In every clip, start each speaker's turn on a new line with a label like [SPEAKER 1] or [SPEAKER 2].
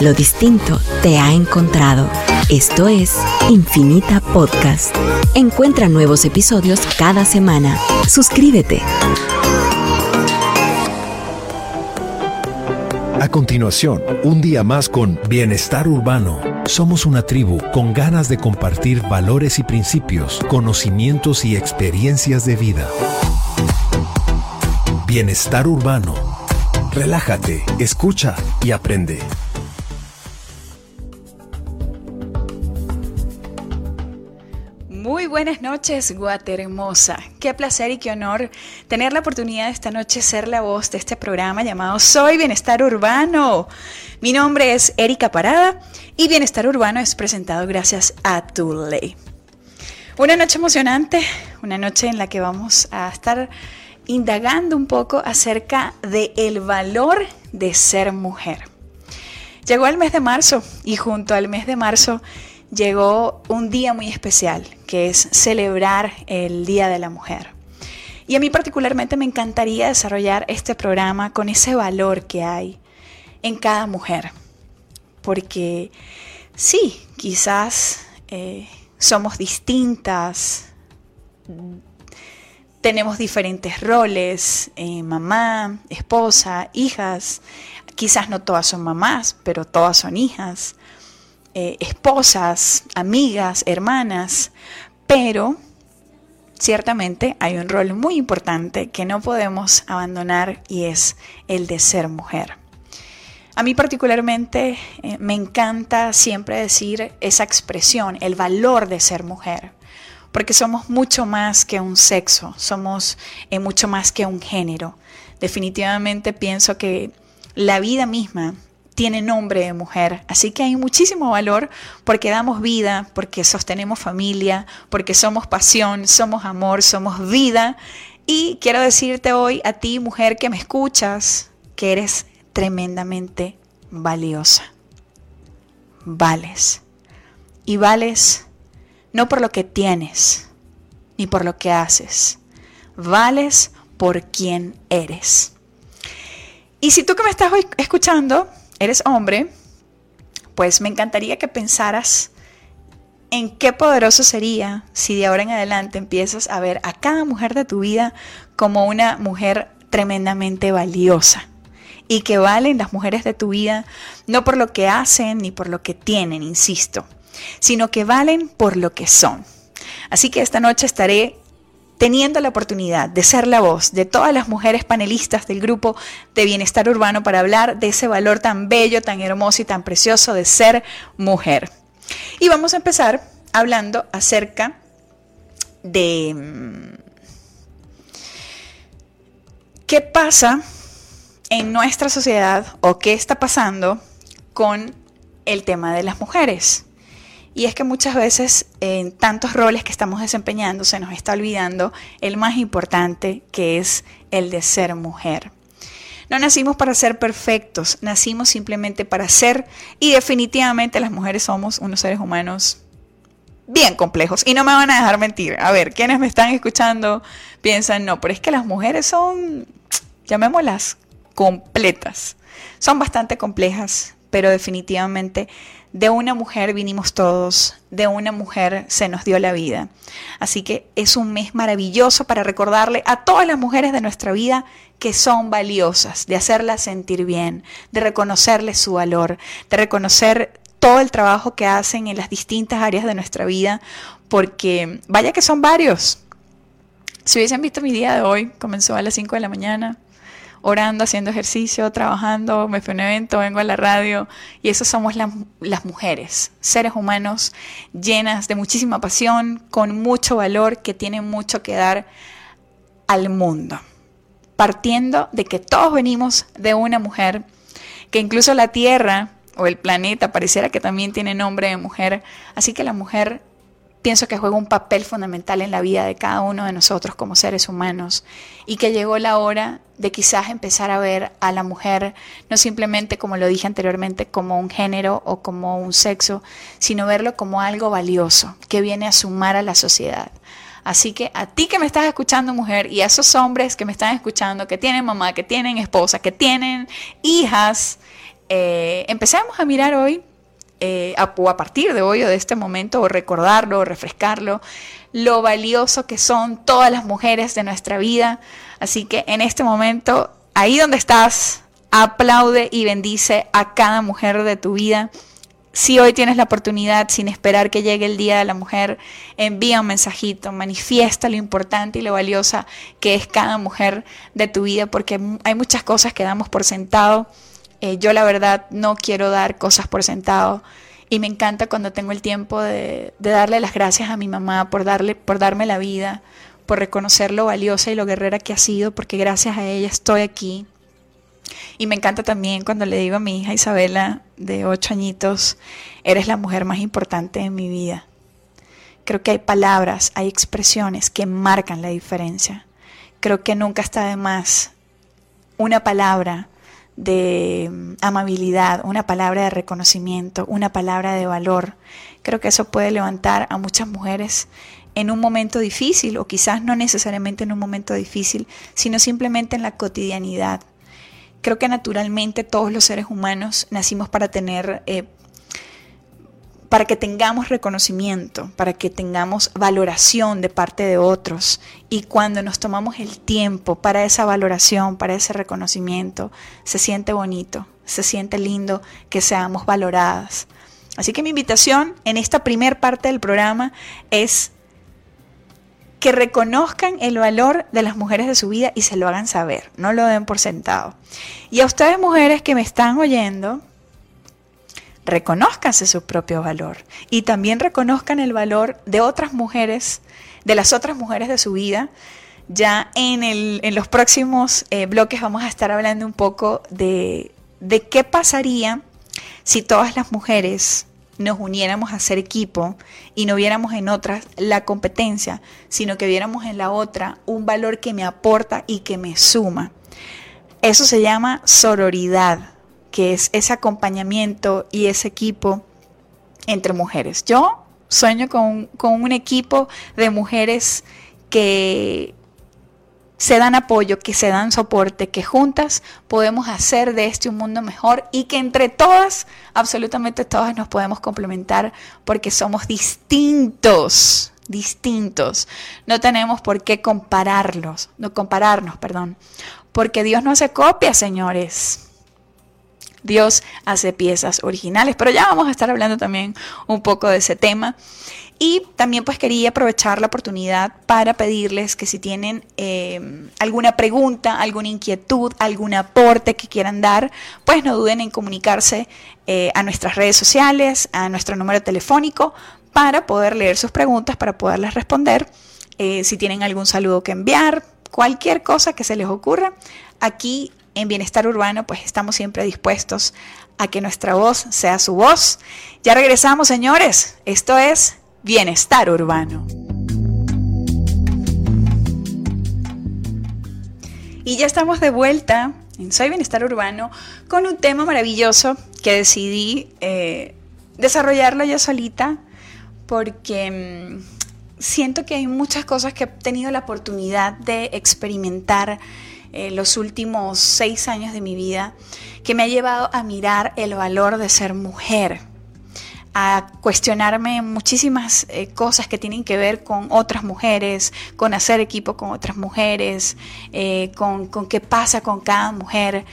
[SPEAKER 1] Lo distinto te ha encontrado. Esto es Infinita Podcast. Encuentra nuevos episodios cada semana. Suscríbete.
[SPEAKER 2] A continuación, un día más con Bienestar Urbano. Somos una tribu con ganas de compartir valores y principios, conocimientos y experiencias de vida. Bienestar Urbano. Relájate, escucha y aprende.
[SPEAKER 3] Buenas noches, Guate hermosa. Qué placer y qué honor tener la oportunidad de esta noche ser la voz de este programa llamado Soy Bienestar Urbano. Mi nombre es Erika Parada y Bienestar Urbano es presentado gracias a Tuley. Una noche emocionante, una noche en la que vamos a estar indagando un poco acerca del el valor de ser mujer. Llegó el mes de marzo y junto al mes de marzo llegó un día muy especial, que es celebrar el Día de la Mujer. Y a mí particularmente me encantaría desarrollar este programa con ese valor que hay en cada mujer. Porque sí, quizás eh, somos distintas, tenemos diferentes roles, eh, mamá, esposa, hijas. Quizás no todas son mamás, pero todas son hijas, eh, esposas, amigas, hermanas. Pero ciertamente hay un rol muy importante que no podemos abandonar y es el de ser mujer. A mí particularmente eh, me encanta siempre decir esa expresión, el valor de ser mujer porque somos mucho más que un sexo, somos eh, mucho más que un género. Definitivamente pienso que la vida misma tiene nombre de mujer, así que hay muchísimo valor porque damos vida, porque sostenemos familia, porque somos pasión, somos amor, somos vida. Y quiero decirte hoy a ti, mujer que me escuchas, que eres tremendamente valiosa. Vales. Y vales no por lo que tienes, ni por lo que haces. Vales por quien eres. Y si tú que me estás escuchando eres hombre, pues me encantaría que pensaras en qué poderoso sería si de ahora en adelante empiezas a ver a cada mujer de tu vida como una mujer tremendamente valiosa y que valen las mujeres de tu vida no por lo que hacen ni por lo que tienen, insisto, sino que valen por lo que son. Así que esta noche estaré teniendo la oportunidad de ser la voz de todas las mujeres panelistas del grupo de Bienestar Urbano para hablar de ese valor tan bello, tan hermoso y tan precioso de ser mujer. Y vamos a empezar hablando acerca de mm, qué pasa en nuestra sociedad o qué está pasando con el tema de las mujeres. Y es que muchas veces en tantos roles que estamos desempeñando se nos está olvidando el más importante que es el de ser mujer. No nacimos para ser perfectos, nacimos simplemente para ser y definitivamente las mujeres somos unos seres humanos bien complejos y no me van a dejar mentir. A ver, quienes me están escuchando piensan, no, pero es que las mujeres son, llamémoslas, completas. Son bastante complejas, pero definitivamente de una mujer vinimos todos, de una mujer se nos dio la vida. Así que es un mes maravilloso para recordarle a todas las mujeres de nuestra vida que son valiosas, de hacerlas sentir bien, de reconocerles su valor, de reconocer todo el trabajo que hacen en las distintas áreas de nuestra vida, porque vaya que son varios. Si hubiesen visto mi día de hoy, comenzó a las 5 de la mañana, orando, haciendo ejercicio, trabajando, me fui a un evento, vengo a la radio y eso somos las mujeres, seres humanos llenas de muchísima pasión, con mucho valor, que tienen mucho que dar al mundo. Partiendo de que todos venimos de una mujer, que incluso la Tierra o el planeta pareciera que también tiene nombre de mujer, así que la mujer pienso que juega un papel fundamental en la vida de cada uno de nosotros como seres humanos y que llegó la hora de quizás empezar a ver a la mujer no simplemente como lo dije anteriormente como un género o como un sexo, sino verlo como algo valioso que viene a sumar a la sociedad. Así que a ti que me estás escuchando mujer y a esos hombres que me están escuchando que tienen mamá, que tienen esposa, que tienen hijas, eh, empecemos a mirar hoy, eh, o a partir de hoy o de este momento, o recordarlo, o refrescarlo, lo valioso que son todas las mujeres de nuestra vida. Así que en este momento, ahí donde estás, aplaude y bendice a cada mujer de tu vida. Si hoy tienes la oportunidad, sin esperar que llegue el Día de la Mujer, envía un mensajito, manifiesta lo importante y lo valiosa que es cada mujer de tu vida, porque hay muchas cosas que damos por sentado. Eh, yo la verdad no quiero dar cosas por sentado y me encanta cuando tengo el tiempo de, de, darle las gracias a mi mamá por, darle, por darme la vida, por reconocer lo valiosa y lo guerrera que ha sido, porque gracias a ella estoy aquí, y me encanta también cuando le digo a mi hija Isabela, de ocho añitos, eres la mujer más importante de mi vida. Creo que hay palabras, hay expresiones que marcan la diferencia. Creo que nunca está de más una palabra de mm, amabilidad, una palabra de reconocimiento, una palabra de valor. Creo que eso puede levantar a muchas mujeres en un momento difícil o quizás no necesariamente en un momento difícil, sino simplemente en la cotidianidad creo que naturalmente todos los seres humanos nacimos para tener, eh, para que tengamos reconocimiento, para que tengamos valoración de parte de otros. Y cuando nos tomamos el tiempo para esa valoración, para ese reconocimiento, se siente bonito, se siente lindo que seamos valoradas. Así que mi invitación en esta primer parte del programa es que reconozcan el valor de las mujeres de su vida y se lo hagan saber, no lo den por sentado. Y a ustedes mujeres que me están oyendo, reconozcanse su propio valor y también reconozcan el valor de otras mujeres, de las otras mujeres de su vida. Ya en, el, en los próximos eh, bloques vamos a estar hablando un poco de, de qué pasaría si todas las mujeres nos uniéramos a ser equipo y no viéramos en otras la competencia, sino que viéramos en la otra un valor que me aporta y que me suma. Eso se llama sororidad, que es ese acompañamiento y ese equipo entre mujeres. Yo sueño con, con un equipo de mujeres que se dan apoyo, que se dan soporte, que juntas podemos hacer de este un mundo mejor y que entre todas, absolutamente todas nos podemos complementar porque somos distintos, distintos. No tenemos por qué compararlos, no compararnos, perdón, porque Dios no hace copias, señores. Dios hace piezas originales, pero ya vamos a estar hablando también un poco de ese tema. Y también pues quería aprovechar la oportunidad para pedirles que si tienen eh, alguna pregunta, alguna inquietud, algún aporte que quieran dar, pues no duden en comunicarse eh, a nuestras redes sociales, a nuestro número telefónico, para poder leer sus preguntas, para poderlas responder. Eh, si tienen algún saludo que enviar, cualquier cosa que se les ocurra, aquí en Bienestar Urbano pues estamos siempre dispuestos a que nuestra voz sea su voz. Ya regresamos, señores. Esto es Bienestar Urbano. Y ya estamos de vuelta en Soy Bienestar Urbano con un tema maravilloso que decidí eh, desarrollarlo yo solita porque mm, siento que hay muchas cosas que he tenido la oportunidad de experimentar en los últimos seis años de mi vida que me ha llevado a mirar el valor de ser mujer a cuestionarme muchísimas eh, cosas que tienen que ver con otras mujeres, con hacer equipo con otras mujeres, eh, con, qué pasa con cada mujer.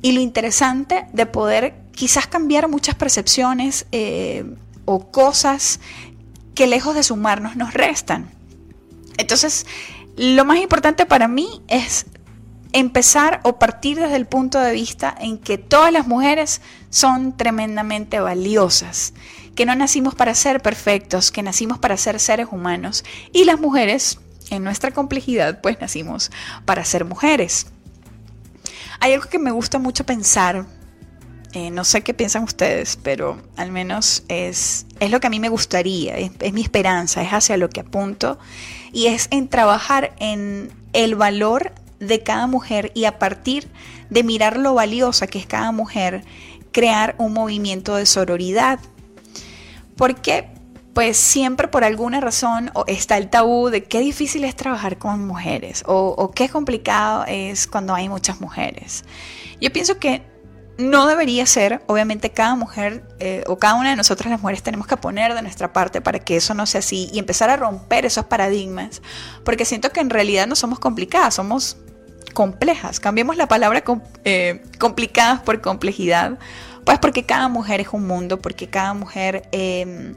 [SPEAKER 3] Y lo interesante de poder quizás cambiar muchas percepciones eh, o cosas que lejos de sumarnos nos restan. Entonces, lo más importante para mí es empezar o partir desde el punto de vista en que todas las mujeres son tremendamente valiosas que no nacimos para ser perfectos, que nacimos para ser seres humanos. Y las mujeres, en nuestra complejidad, pues nacimos para ser mujeres. Hay algo que me gusta mucho pensar, eh, no sé qué piensan ustedes, pero al menos es, es lo que a mí me gustaría, es, es mi esperanza, es hacia lo que apunto, y es en trabajar en el valor de cada mujer y a partir de mirar lo valiosa que es cada mujer, crear un movimiento de sororidad, porque pues siempre por alguna razón está el tabú de qué difícil es trabajar con mujeres o, qué complicado es cuando hay muchas mujeres. Yo pienso que no debería ser, obviamente cada mujer eh, o cada una de nosotras las mujeres tenemos que poner de nuestra parte para que eso no sea así y empezar a romper esos paradigmas, porque siento que en realidad no somos complicadas, somos complejas. Cambiemos la palabra eh, complicadas por complejidad, pues porque cada mujer es un mundo, porque cada mujer em,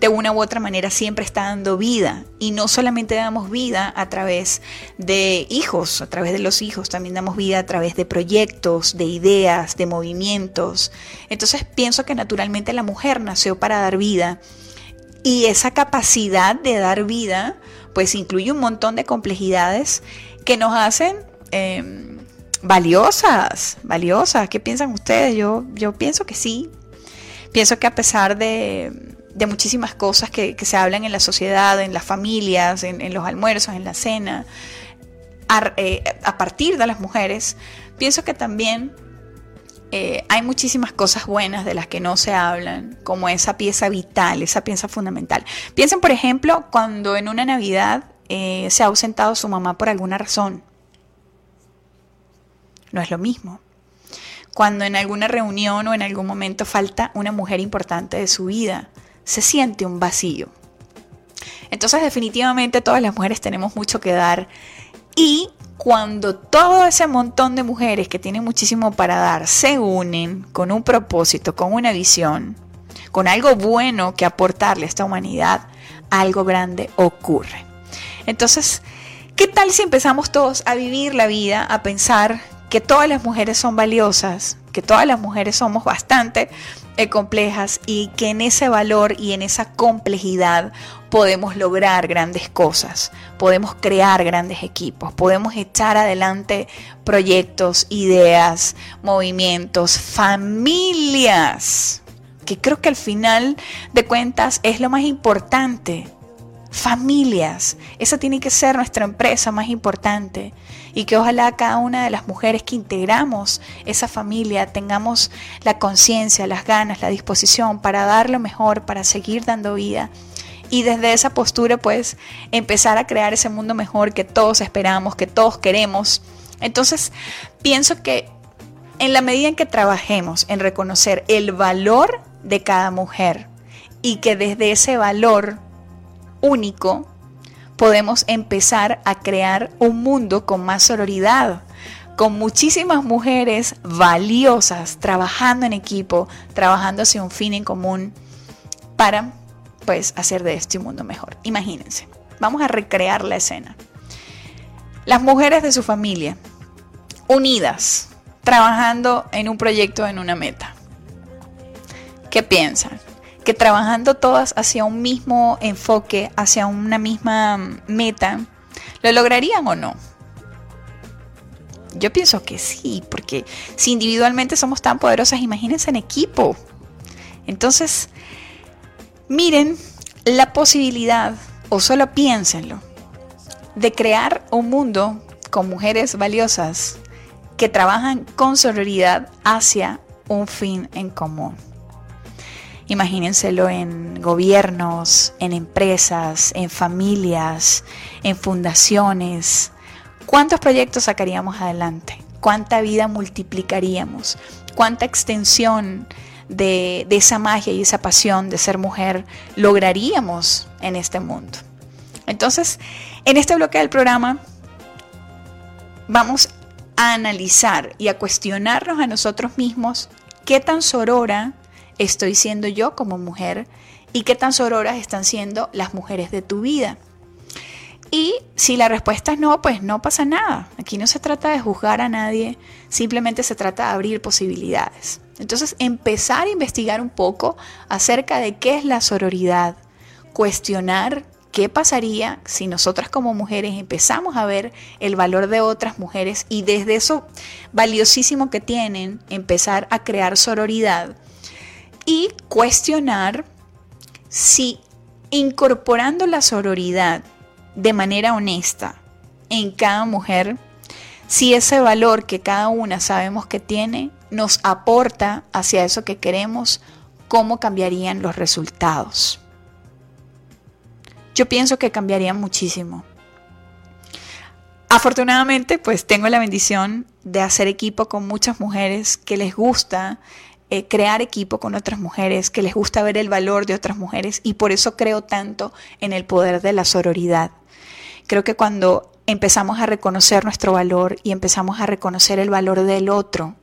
[SPEAKER 3] de una u otra manera siempre está dando vida. Y no solamente damos vida a través de hijos, a través de los hijos, también damos vida a través de proyectos, de ideas, de movimientos. Entonces pienso que naturalmente la mujer nació para dar vida. Y esa capacidad de dar vida, pues incluye un montón de complejidades que nos hacen em, valiosas, valiosas. ¿Qué piensan ustedes? Yo, yo pienso que sí. Pienso que a pesar de, muchísimas cosas que, se hablan en la sociedad, en las familias, en, los almuerzos, en la cena, eh, a, partir de las mujeres, pienso que también eh, hay muchísimas cosas buenas de las que no se hablan, como esa pieza vital, esa pieza fundamental. Piensen, por ejemplo, cuando en una Navidad eh, se ha ausentado su mamá por alguna razón no es lo mismo. Cuando en alguna reunión o en algún momento falta una mujer importante de su vida, se siente un vacío. Entonces definitivamente todas las mujeres tenemos mucho que dar y cuando todo ese montón de mujeres que tienen muchísimo para dar se unen con un propósito, con una visión, con algo bueno que aportarle a esta humanidad, algo grande ocurre. Entonces, ¿qué tal si empezamos todos a vivir la vida, a pensar que todas las mujeres son valiosas, que todas las mujeres somos bastante eh, complejas y que en ese valor y en esa complejidad podemos lograr grandes cosas, podemos crear grandes equipos, podemos echar adelante proyectos, ideas, movimientos, familias, que creo que al final de cuentas es lo más importante. Familias, esa tiene que ser nuestra empresa más importante y que ojalá cada una de las mujeres que integramos esa familia tengamos la conciencia, las ganas, la disposición para dar lo mejor, para seguir dando vida y desde esa postura pues empezar a crear ese mundo mejor que todos esperamos, que todos queremos. Entonces pienso que en la medida en que trabajemos en reconocer el valor de cada mujer y que desde ese valor único podemos empezar a crear un mundo con más sororidad, con muchísimas mujeres valiosas trabajando en equipo, trabajando hacia un fin en común para pues hacer de este un mundo mejor. Imagínense, vamos a recrear la escena. Las mujeres de su familia unidas, trabajando en un proyecto, en una meta. ¿Qué piensan? Que trabajando todas hacia un mismo enfoque, hacia una misma meta, ¿lo lograrían o no? Yo pienso que sí, porque si individualmente somos tan poderosas, imagínense en equipo. Entonces, miren la posibilidad, o solo piénsenlo, de crear un mundo con mujeres valiosas que trabajan con solidaridad hacia un fin en común. Imagínenselo en gobiernos, en empresas, en familias, en fundaciones. ¿Cuántos proyectos sacaríamos adelante? ¿Cuánta vida multiplicaríamos? ¿Cuánta extensión de, esa magia y esa pasión de ser mujer lograríamos en este mundo? Entonces, en este bloque del programa vamos a analizar y a cuestionarnos a nosotros mismos qué tan sorora estoy siendo yo como mujer y qué tan sororas están siendo las mujeres de tu vida. Y si la respuesta es no, pues no pasa nada. Aquí no se trata de juzgar a nadie, simplemente se trata de abrir posibilidades. Entonces, empezar a investigar un poco acerca de qué es la sororidad, cuestionar qué pasaría si nosotras como mujeres empezamos a ver el valor de otras mujeres y desde eso valiosísimo que tienen, empezar a crear sororidad y cuestionar si incorporando la sororidad de manera honesta en cada mujer, si ese valor que cada una sabemos que tiene nos aporta hacia eso que queremos, cómo cambiarían los resultados. Yo pienso que cambiarían muchísimo. afortunadamente, pues tengo la bendición de hacer equipo con muchas mujeres que les gusta eh, crear equipo con otras mujeres, que les gusta ver el valor de otras mujeres y por eso creo tanto en el poder de la sororidad. Creo que cuando empezamos a reconocer nuestro valor y empezamos a reconocer el valor del otro,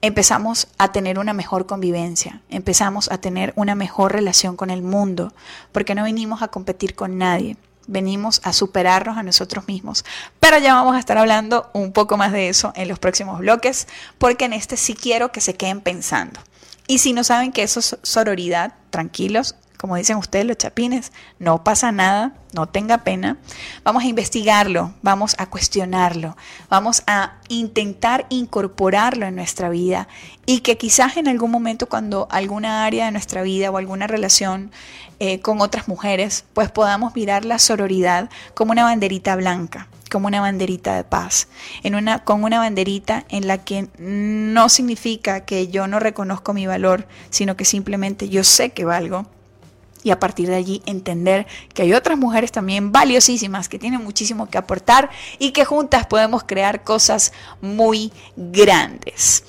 [SPEAKER 3] empezamos a tener una mejor convivencia, empezamos a tener una mejor relación con el mundo, porque no venimos a competir con nadie venimos a superarnos a nosotros mismos. Pero ya vamos a estar hablando un poco más de eso en los próximos bloques, porque en este sí quiero que se queden pensando. Y si no saben que eso es sororidad, tranquilos, como dicen ustedes los chapines, no pasa nada, no tenga pena. Vamos a investigarlo, vamos a cuestionarlo, vamos a intentar incorporarlo en nuestra vida y que quizás en algún momento cuando alguna área de nuestra vida o alguna relación eh, con otras mujeres, pues podamos mirar la sororidad como una banderita blanca como una banderita de paz, una, con una banderita en la que no significa que yo no reconozco mi valor, sino que simplemente yo sé que valgo y a partir de allí entender que hay otras mujeres también valiosísimas que tienen muchísimo que aportar y que juntas podemos crear cosas muy grandes.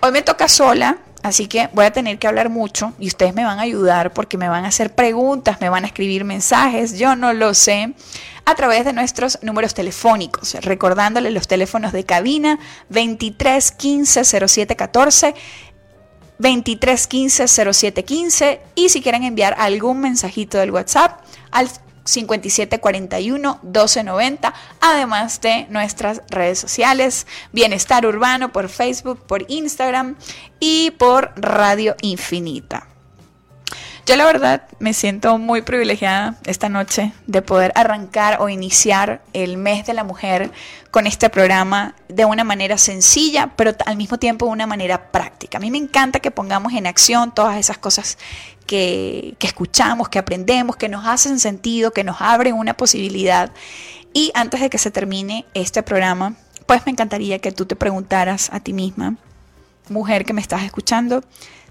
[SPEAKER 3] Hoy me toca sola, así que voy a tener que hablar mucho y ustedes me van a ayudar porque me van a hacer preguntas, me van a escribir mensajes, yo no lo sé a través de nuestros números telefónicos, recordándole los teléfonos de cabina 23 15 07 14 2315 0715 y si quieren enviar algún mensajito del WhatsApp al 5741 1290, además de nuestras redes sociales, Bienestar Urbano por Facebook, por Instagram y por Radio Infinita. Yo la verdad me siento muy privilegiada esta noche de poder arrancar o iniciar el mes de la mujer con este programa de una manera sencilla, pero al mismo tiempo de una manera práctica. A mí me encanta que pongamos en acción todas esas cosas que, que escuchamos, que aprendemos, que nos hacen sentido, que nos abren una posibilidad. Y antes de que se termine este programa, pues me encantaría que tú te preguntaras a ti misma, mujer que me estás escuchando,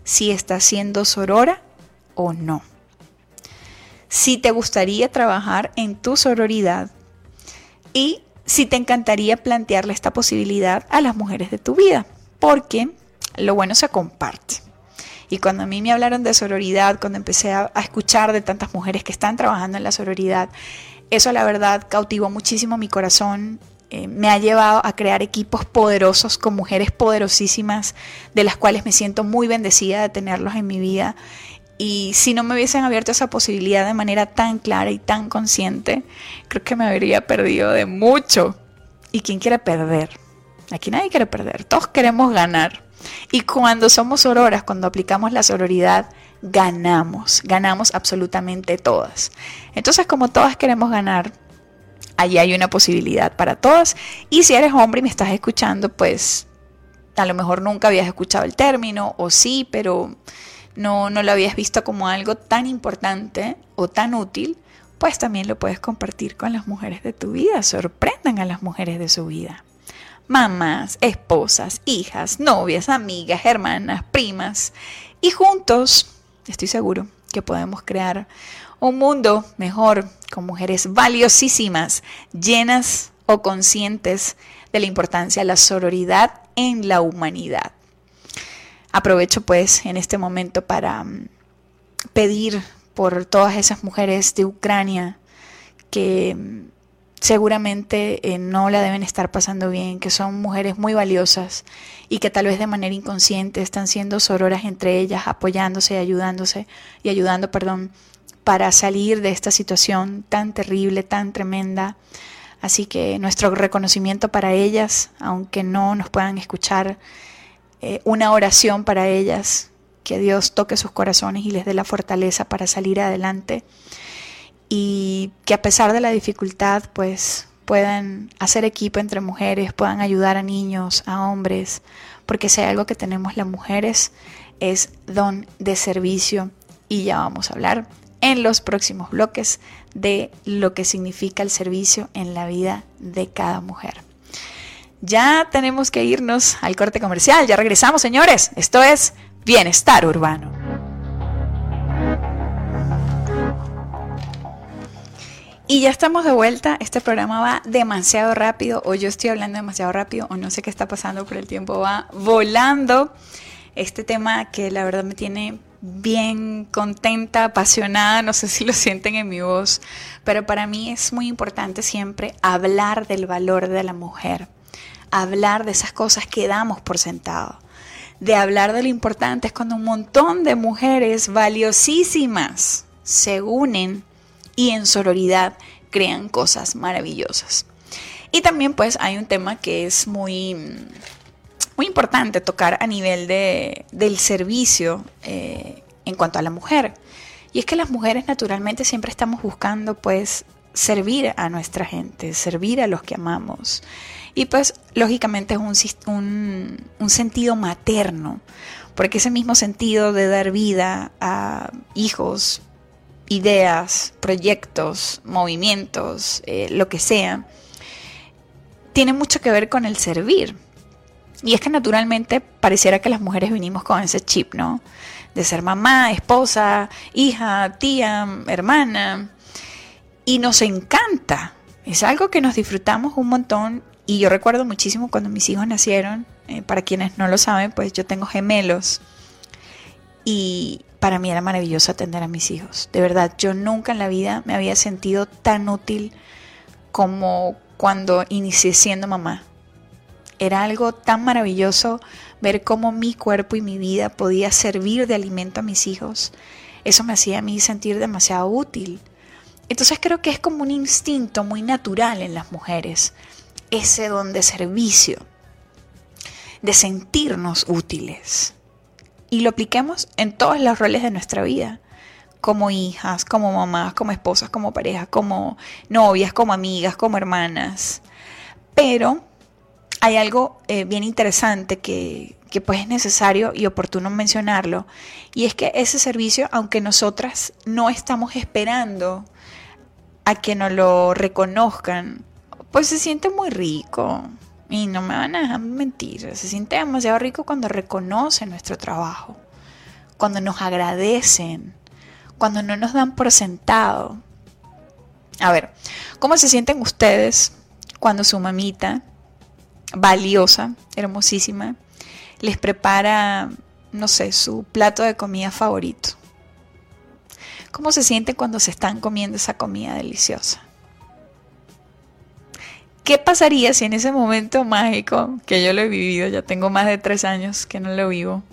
[SPEAKER 3] si estás siendo sorora o no. Si te gustaría trabajar en tu sororidad y si te encantaría plantearle esta posibilidad a las mujeres de tu vida, porque lo bueno se comparte. Y cuando a mí me hablaron de sororidad, cuando empecé a, escuchar de tantas mujeres que están trabajando en la sororidad, eso la verdad cautivó muchísimo mi corazón, eh, me ha llevado a crear equipos poderosos con mujeres poderosísimas, de las cuales me siento muy bendecida de tenerlos en mi vida y si no me hubiesen abierto esa posibilidad de manera tan clara y tan consciente, creo que me habría perdido de mucho. ¿Y quién quiere perder? Aquí nadie quiere perder, todos queremos ganar. Y cuando somos auroras, cuando aplicamos la sororidad, ganamos, ganamos absolutamente todas. Entonces, como todas queremos ganar, allí hay una posibilidad para todas. Y si eres hombre y me estás escuchando, pues a lo mejor nunca habías escuchado el término, o sí, pero no, no lo habías visto como algo tan importante o tan útil, pues también lo puedes compartir con las mujeres de tu vida. Sorprendan a las mujeres de su vida. Mamás, esposas, hijas, novias, amigas, hermanas, primas. Y juntos, estoy seguro que podemos crear un mundo mejor con mujeres valiosísimas, llenas o conscientes de la importancia de la sororidad en la humanidad. Aprovecho pues en este momento para mm, pedir por todas esas mujeres de Ucrania que mm, seguramente eh, no la deben estar pasando bien, que son mujeres muy valiosas y que tal vez de manera inconsciente están siendo sororas entre ellas, apoyándose y ayudándose y ayudando, perdón, para salir de esta situación tan terrible, tan tremenda. Así que nuestro reconocimiento para ellas, aunque no nos puedan escuchar eh, una oración para ellas, que Dios toque sus corazones y les dé la fortaleza para salir adelante y que a pesar de la dificultad pues puedan hacer equipo entre mujeres, puedan ayudar a niños, a hombres, porque si hay algo que tenemos las mujeres es don de servicio y ya vamos a hablar en los próximos bloques de lo que significa el servicio en la vida de cada mujer. Ya tenemos que irnos al corte comercial. Ya regresamos, señores. Esto es Bienestar Urbano. Y ya estamos de vuelta. Este programa va demasiado rápido, o yo estoy hablando demasiado rápido, o no sé qué está pasando, pero el tiempo va volando. Este tema que la verdad me tiene bien contenta, apasionada, no sé si lo sienten en mi voz, pero para mí es muy importante siempre hablar del valor de la mujer, hablar de esas cosas que damos por sentado, de hablar de lo importante es cuando un montón de mujeres valiosísimas se unen y en sororidad crean cosas maravillosas. Y también pues hay un tema que es muy, muy importante tocar a nivel de, del servicio eh, en cuanto a la mujer. Y es que las mujeres naturalmente siempre estamos buscando pues servir a nuestra gente, servir a los que amamos. Y pues lógicamente es un, un, sentido materno, porque ese mismo sentido de dar vida a hijos, ideas, proyectos, movimientos, eh, lo que sea, tiene mucho que ver con el servir. Y es que naturalmente pareciera que las mujeres vinimos con ese chip, ¿no? De ser mamá, esposa, hija, tía, hermana. Y nos encanta. Es algo que nos disfrutamos un montón. Y yo recuerdo muchísimo cuando mis hijos nacieron. Eh, para quienes no lo saben, pues yo tengo gemelos. Y para mí era maravilloso atender a mis hijos. De verdad, yo nunca en la vida me había sentido tan útil como cuando inicié siendo mamá. Era algo tan maravilloso ver cómo mi cuerpo y mi vida podía servir de alimento a mis hijos. Eso me hacía a mí sentir demasiado útil. Entonces creo que es como un instinto muy natural en las mujeres, ese don de servicio, de sentirnos útiles y lo apliquemos en todos los roles de nuestra vida, como hijas, como mamás, como esposas, como parejas, como novias, como amigas, como hermanas. Pero hay algo eh, bien interesante que, que pues es necesario y oportuno mencionarlo, y es que ese servicio, aunque nosotras no estamos esperando a que nos lo reconozcan, pues se siente muy rico, y no me van a dejar mentir, se siente demasiado rico cuando reconocen nuestro trabajo, cuando nos agradecen, cuando no nos dan por sentado. A ver, ¿cómo se sienten ustedes cuando su mamita, valiosa, hermosísima, les prepara, no sé, su plato de comida favorito? ¿Cómo se sienten cuando se están comiendo esa comida deliciosa? ¿Qué pasaría si en ese momento mágico, que yo lo he vivido, ya tengo más de tres años que no lo vivo,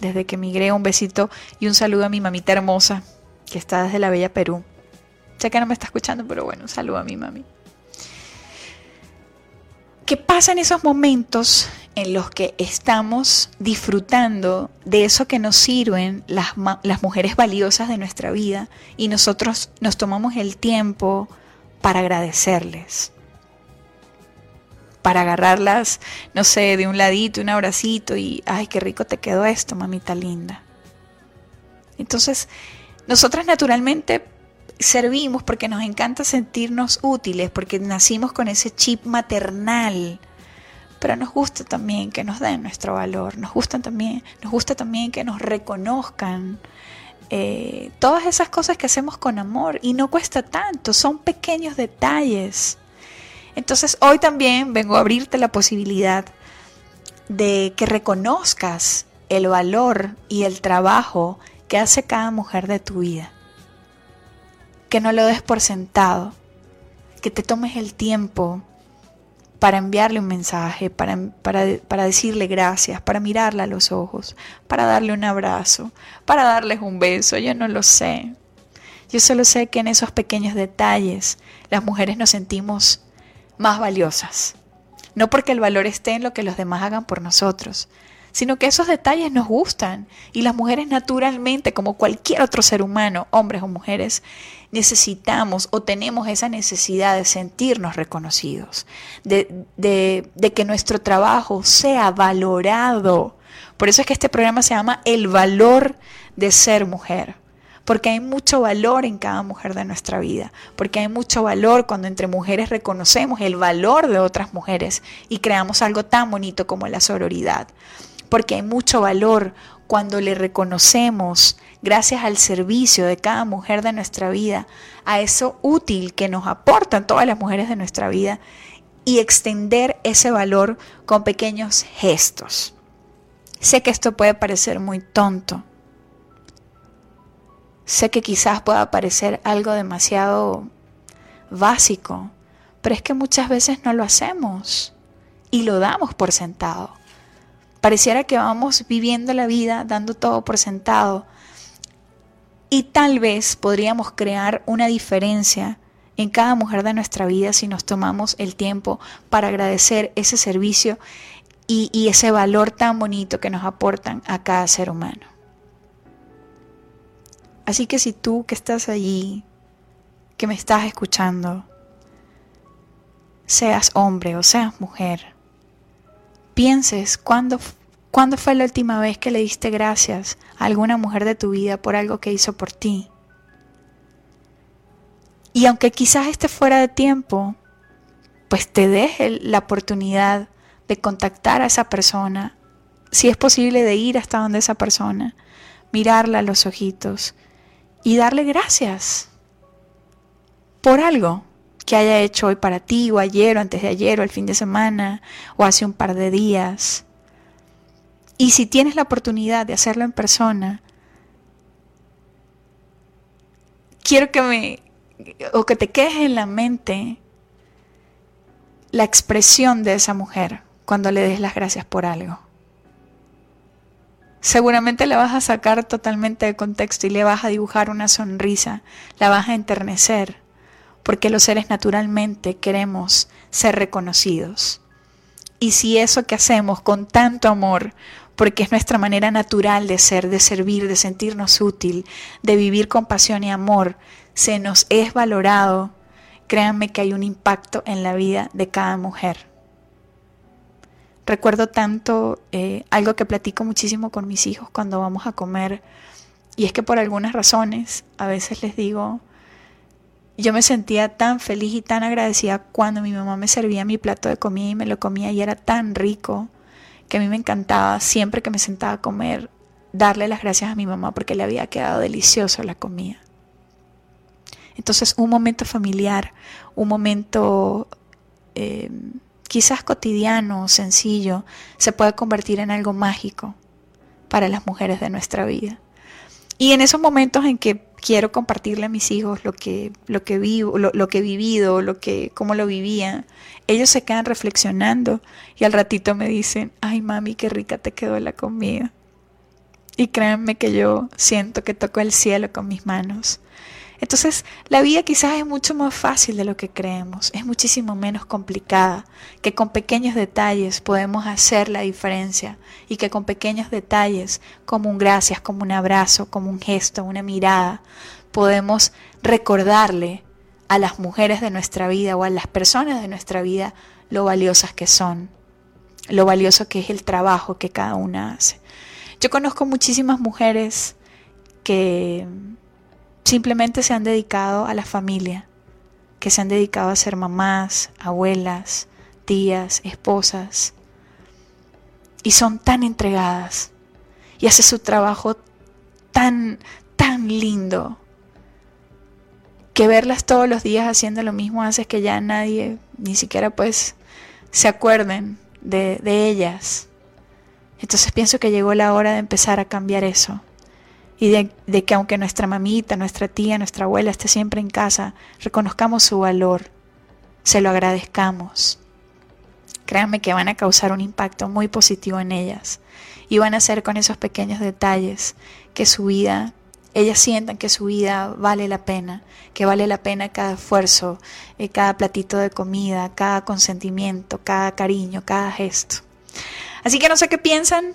[SPEAKER 3] desde que migré, un besito y un saludo a mi mamita hermosa, que está desde la Bella Perú. Sé que no me está escuchando, pero bueno, un saludo a mi mami. ¿Qué pasa en esos momentos en los que estamos disfrutando de eso que nos sirven las mujeres valiosas de nuestra vida y nosotros nos tomamos el tiempo para agradecerles? Para agarrarlas, no sé, de un ladito, un abracito y, ay, qué rico te quedó esto, mamita linda. Entonces, nosotras naturalmente servimos porque nos encanta sentirnos útiles, porque nacimos con ese chip maternal. Pero nos gusta también que nos den nuestro valor, nos gusta también, nos gusta también que nos reconozcan eh, todas esas cosas que hacemos con amor y no cuesta tanto, son pequeños detalles entonces hoy también vengo a abrirte la posibilidad de que reconozcas el valor y el trabajo que hace cada mujer de tu vida. Que no lo des por sentado, que te tomes el tiempo para enviarle un mensaje, para, para, decirle gracias, para mirarla a los ojos, para darle un abrazo, para darles un beso, yo no lo sé. Yo solo sé que en esos pequeños detalles las mujeres nos sentimos más valiosas. No porque el valor esté en lo que los demás hagan por nosotros, sino que esos detalles nos gustan y las mujeres naturalmente, como cualquier otro ser humano, hombres o mujeres, necesitamos o tenemos esa necesidad de sentirnos reconocidos, de, de que nuestro trabajo sea valorado. Por eso es que este programa se llama El valor de ser mujer porque hay mucho valor en cada mujer de nuestra vida, porque hay mucho valor cuando entre mujeres reconocemos el valor de otras mujeres y creamos algo tan bonito como la sororidad. porque hay mucho valor cuando le reconocemos, gracias al servicio de cada mujer de nuestra vida, a eso útil que nos aportan todas las mujeres de nuestra vida y extender ese valor con pequeños gestos. Sé que esto puede parecer muy tonto. Sé que quizás pueda parecer algo demasiado básico, pero es que muchas veces no lo hacemos y lo damos por sentado. Pareciera que vamos viviendo la vida dando todo por sentado y tal vez podríamos crear una diferencia en cada mujer de nuestra vida si nos tomamos el tiempo para agradecer ese servicio y, ese valor tan bonito que nos aportan a cada ser humano. Así que si tú que estás allí, que me estás escuchando, seas hombre o seas mujer, pienses cuándo, cuándo fue la última vez que le diste gracias a alguna mujer de tu vida por algo que hizo por ti. Y aunque quizás esté fuera de tiempo, pues te deje la oportunidad de contactar a esa persona, si es posible de ir hasta donde esa persona, mirarla a los ojitos y darle gracias por algo que haya hecho hoy para ti, o ayer, o antes de ayer, o el fin de semana, o hace un par de días. Y si tienes la oportunidad de hacerlo en persona, quiero que me, o que te quedes en la mente la expresión de esa mujer cuando le des las gracias por algo. Seguramente la vas a sacar totalmente de contexto y le vas a dibujar una sonrisa, la vas a enternecer, porque los seres naturalmente queremos ser reconocidos. Y si eso que hacemos con tanto amor, porque es nuestra manera natural de ser, de servir, de sentirnos útil, de vivir con pasión y amor, se nos es valorado, créanme que hay un impacto en la vida de cada mujer. Recuerdo tanto eh, algo que platico muchísimo con mis hijos cuando vamos a comer, y es que por algunas razones a veces les digo, yo me sentía tan feliz y tan agradecida cuando mi mamá me servía mi plato de comida y me lo comía y era tan rico que a mí me encantaba siempre que me sentaba a comer darle las gracias a mi mamá porque le había quedado delicioso la comida. Entonces un momento familiar, un momento eh, quizás cotidiano, sencillo, se puede convertir en algo mágico para las mujeres de nuestra vida. Y en esos momentos en que quiero compartirle a mis hijos lo que, lo que vivo, lo, que he vivido, lo que, cómo lo vivía, ellos se quedan reflexionando y al ratito me dicen, ay mami, qué rica te quedó la comida. Y créanme que yo siento que toco el cielo con mis manos. Entonces, la vida quizás es mucho más fácil de lo que creemos, es muchísimo menos complicada, que con pequeños detalles podemos hacer la diferencia y que con pequeños detalles, como un gracias, como un abrazo, como un gesto, una mirada, podemos recordarle a las mujeres de nuestra vida o a las personas de nuestra vida lo valiosas que son, lo valioso que es el trabajo que cada una hace. Yo conozco muchísimas mujeres que simplemente se han dedicado a la familia, que se han dedicado a ser mamás, abuelas, tías, esposas, y son tan entregadas y hace su trabajo tan, tan lindo, que verlas todos los días haciendo lo mismo hace que ya nadie, ni siquiera pues, se acuerden de, de ellas. Entonces pienso que llegó la hora de empezar a cambiar eso y de, que aunque nuestra mamita, nuestra tía, nuestra abuela esté siempre en casa, reconozcamos su valor, se lo agradezcamos. Créanme que van a causar un impacto muy positivo en ellas y van a hacer con esos pequeños detalles que su vida, ellas sientan que su vida vale la pena, que vale la pena cada esfuerzo, eh, cada platito de comida, cada consentimiento, cada cariño, cada gesto. Así que no sé qué piensan,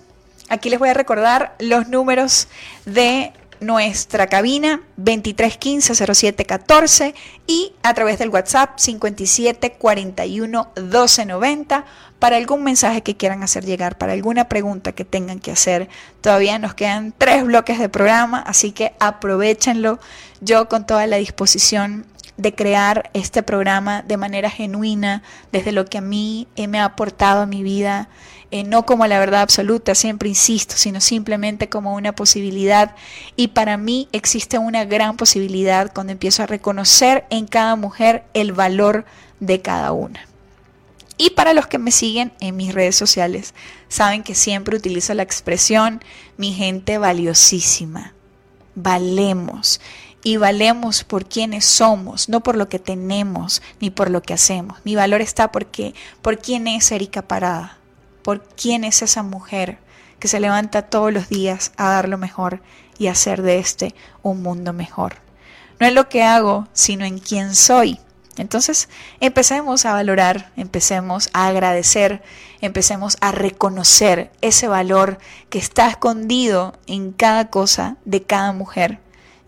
[SPEAKER 3] Aquí les voy a recordar los números de nuestra cabina 2315-0714 y a través del WhatsApp 5741-1290 para algún mensaje que quieran hacer llegar, para alguna pregunta que tengan que hacer. Todavía nos quedan tres bloques de programa, así que aprovechenlo. Yo con toda la disposición de crear este programa de manera genuina, desde lo que a mí me ha aportado a mi vida eh, no como la verdad absoluta, siempre insisto, sino simplemente como una posibilidad. Y para mí existe una gran posibilidad cuando empiezo a reconocer en cada mujer el valor de cada una. Y para los que me siguen en mis redes sociales, saben que siempre utilizo la expresión mi gente valiosísima. Valemos y valemos por quienes somos, no por lo que tenemos ni por lo que hacemos. Mi valor está porque por quién es Erika Parada, por quién es esa mujer que se levanta todos los días a dar lo mejor y hacer de este un mundo mejor. No es lo que hago, sino en quién soy. Entonces, empecemos a valorar, empecemos a agradecer, empecemos a reconocer ese valor que está escondido en cada cosa de cada mujer,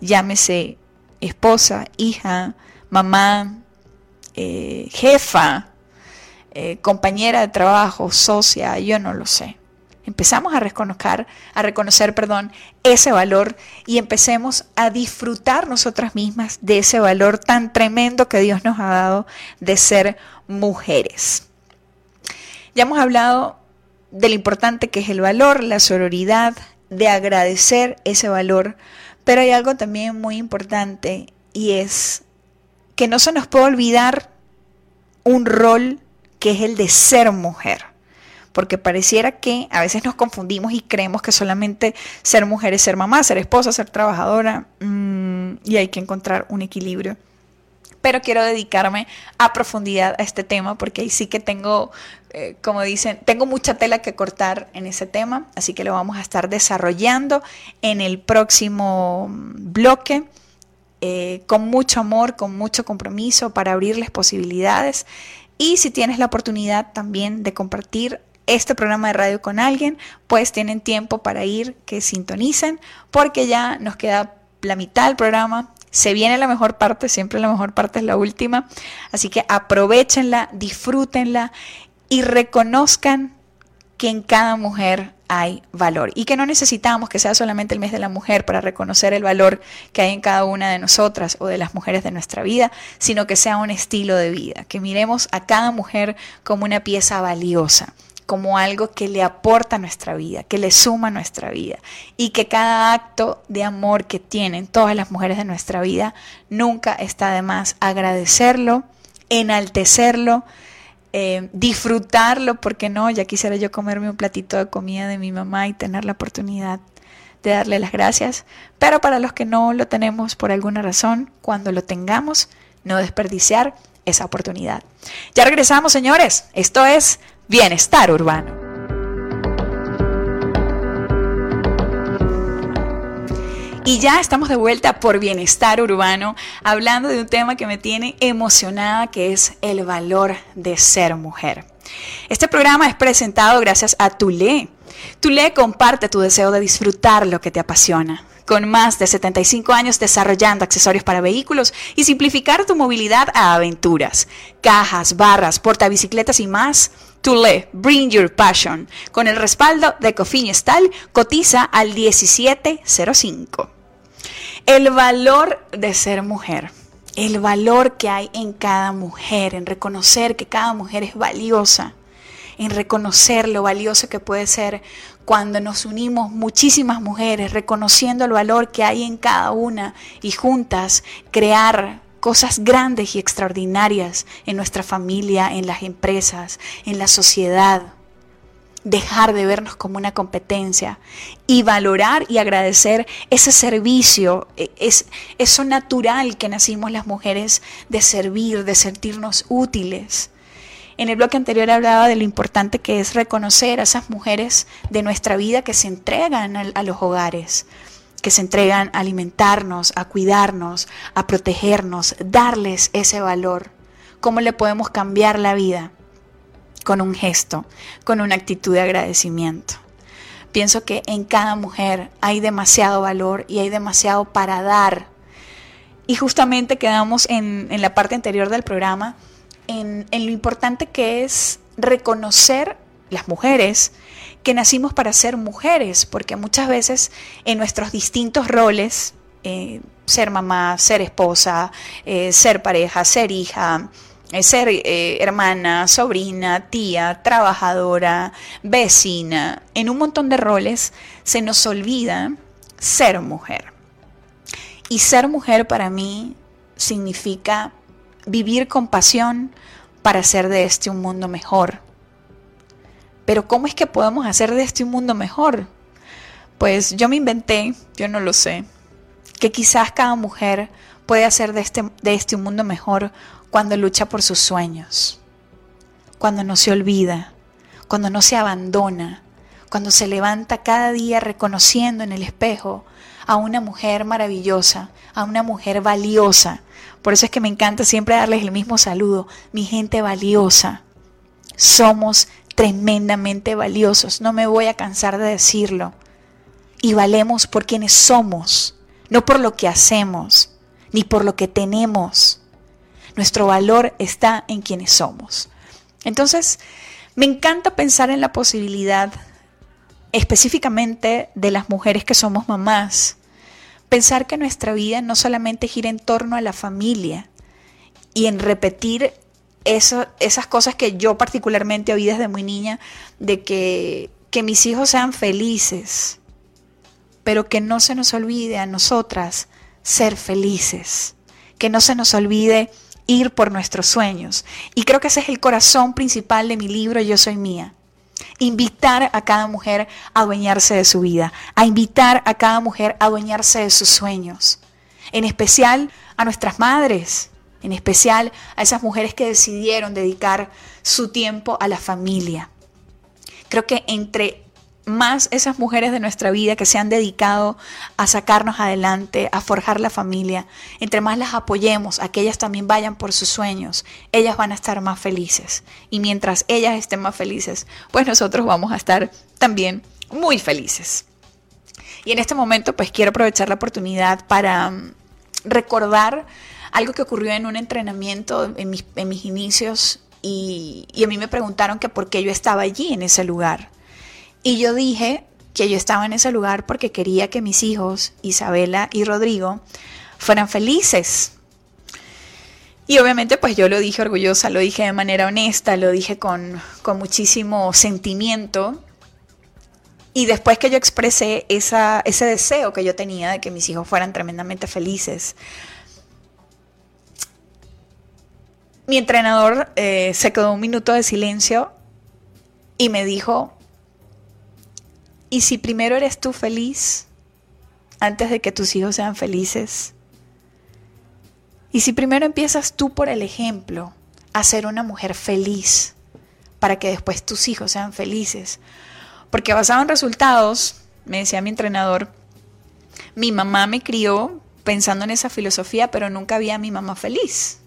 [SPEAKER 3] llámese esposa, hija, mamá, eh, jefa, eh, compañera de trabajo, socia, yo no lo sé. Empezamos a reconocer, a reconocer, perdón, ese valor y empecemos a disfrutar nosotras mismas de ese valor tan tremendo que Dios nos ha dado de ser mujeres. Ya hemos hablado de lo importante que es el valor, la sororidad, de agradecer ese valor, pero hay algo también muy importante y es que no se nos puede olvidar un rol que es el de ser mujer porque pareciera que a veces nos confundimos y creemos que solamente ser mujer es ser mamá, ser esposa, ser trabajadora, mm, y hay que encontrar un equilibrio. Pero quiero dedicarme a profundidad a este tema porque ahí sí que tengo, eh, como dicen, tengo mucha tela que cortar en ese tema, así que lo vamos a estar desarrollando en el próximo bloque. Eh, con mucho amor, con mucho compromiso para abrirles posibilidades. Y si tienes la oportunidad también de compartir este programa de radio con alguien, pues tienen tiempo para ir, que sintonicen, porque ya nos queda la mitad del programa. Se viene la mejor parte, siempre la mejor parte es la última. Así que aprovechenla, disfrútenla y reconozcan que en cada mujer hay valor. Y que no necesitamos que sea solamente el mes de la mujer para reconocer el valor que hay en cada una de nosotras o de las mujeres de nuestra vida, sino que sea un estilo de vida, que miremos a cada mujer como una pieza valiosa como algo que le aporta a nuestra vida, que le suma a nuestra vida y que cada acto de amor que tienen todas las mujeres de nuestra vida nunca está de más agradecerlo, enaltecerlo, eh, disfrutarlo, porque no, ya quisiera yo comerme un platito de comida de mi mamá y tener la oportunidad de darle las gracias, pero para los que no lo tenemos por alguna razón, cuando lo tengamos, no desperdiciar esa oportunidad. Ya regresamos, señores. Esto es Bienestar Urbano. Y ya estamos de vuelta por Bienestar Urbano, hablando de un tema que me tiene emocionada, que es el valor de ser mujer. Este programa es presentado gracias a Tulé. Tulé comparte tu deseo de disfrutar lo que te apasiona con más de 75 años desarrollando accesorios para vehículos y simplificar tu movilidad a aventuras, cajas, barras, portabicicletas y más. Tule, Bring Your Passion, con el respaldo de Cofiñestal, cotiza al 1705. El valor de ser mujer, el valor que hay en cada mujer, en reconocer que cada mujer es valiosa, en reconocer lo valioso que puede ser cuando nos unimos muchísimas mujeres, reconociendo el valor que hay en cada una y juntas crear cosas grandes y extraordinarias en nuestra familia, en las empresas, en la sociedad. Dejar de vernos como una competencia y valorar y agradecer ese servicio, e, es eso natural que nacimos las mujeres de servir, de sentirnos útiles. En el bloque anterior hablaba de lo importante que es reconocer a esas mujeres de nuestra vida que se entregan a, los hogares, que se entregan a alimentarnos, a cuidarnos, a protegernos, darles ese valor. ¿Cómo le podemos cambiar la vida? Con un gesto, con una actitud de agradecimiento. Pienso que en cada mujer hay demasiado valor y hay demasiado para dar. Y justamente quedamos en, la parte anterior del programa en, lo importante que es reconocer las mujeres que nacimos para ser mujeres, porque muchas veces en nuestros distintos roles, eh, ser mamá, ser esposa, eh, ser pareja, ser hija, ser eh, hermana, sobrina, tía, trabajadora, vecina, en un montón de roles, se nos olvida ser mujer. Y ser mujer para mí significa vivir con pasión para hacer de este un mundo mejor. Pero ¿cómo es que podemos hacer de este un mundo mejor? Pues yo me inventé, yo no lo sé, que quizás cada mujer puede hacer de este, de este un mundo mejor cuando lucha por sus sueños, cuando no se olvida, cuando no se abandona, cuando se levanta cada día reconociendo en el espejo a una mujer maravillosa, a una mujer valiosa. Por eso es que me encanta siempre darles el mismo saludo, mi gente valiosa. Somos tremendamente valiosos, no me voy a cansar de decirlo. Y valemos por quienes somos, no por lo que hacemos, ni por lo que tenemos. Nuestro valor está en quienes somos. Entonces, me encanta pensar en la posibilidad específicamente de las mujeres que somos mamás. Pensar que nuestra vida no solamente gira en torno a la familia y en repetir esas cosas que yo particularmente oí desde muy niña, de que, que mis hijos sean felices, pero que no se nos olvide a nosotras ser felices, que no se nos olvide ir por nuestros sueños. Y creo que ese es el corazón principal de mi libro Yo Soy Mía. Invitar a cada mujer a adueñarse de su vida, a invitar a cada mujer a adueñarse de sus sueños, en especial a nuestras madres, en especial a esas mujeres que decidieron dedicar su tiempo a la familia. Creo que entre más esas mujeres de nuestra vida que se han dedicado a sacarnos adelante, a forjar la familia, entre más las apoyemos, a que ellas también vayan por sus sueños, ellas van a estar más felices. Y mientras ellas estén más felices, pues nosotros vamos a estar también muy felices. Y en este momento pues quiero aprovechar la oportunidad para mm, recordar algo que ocurrió en un entrenamiento en mis, inicios y, y a mí me preguntaron que por qué yo estaba allí en ese lugar. Y yo dije que yo estaba en ese lugar porque quería que mis hijos, Isabela y Rodrigo, fueran felices. Y obviamente pues yo lo dije orgullosa, lo dije de manera honesta, lo dije con, con muchísimo sentimiento. Y después que yo expresé esa, ese deseo que yo tenía de que mis hijos fueran tremendamente felices, mi entrenador eh, se quedó un minuto de silencio y me dijo, ¿y si primero eres tú feliz antes de que tus hijos sean felices? ¿Y si primero empiezas tú por el ejemplo a ser una mujer feliz para que después tus hijos sean felices? Porque basado en resultados, me decía mi entrenador, mi mamá me crió pensando en esa filosofía, pero nunca vi a mi mamá feliz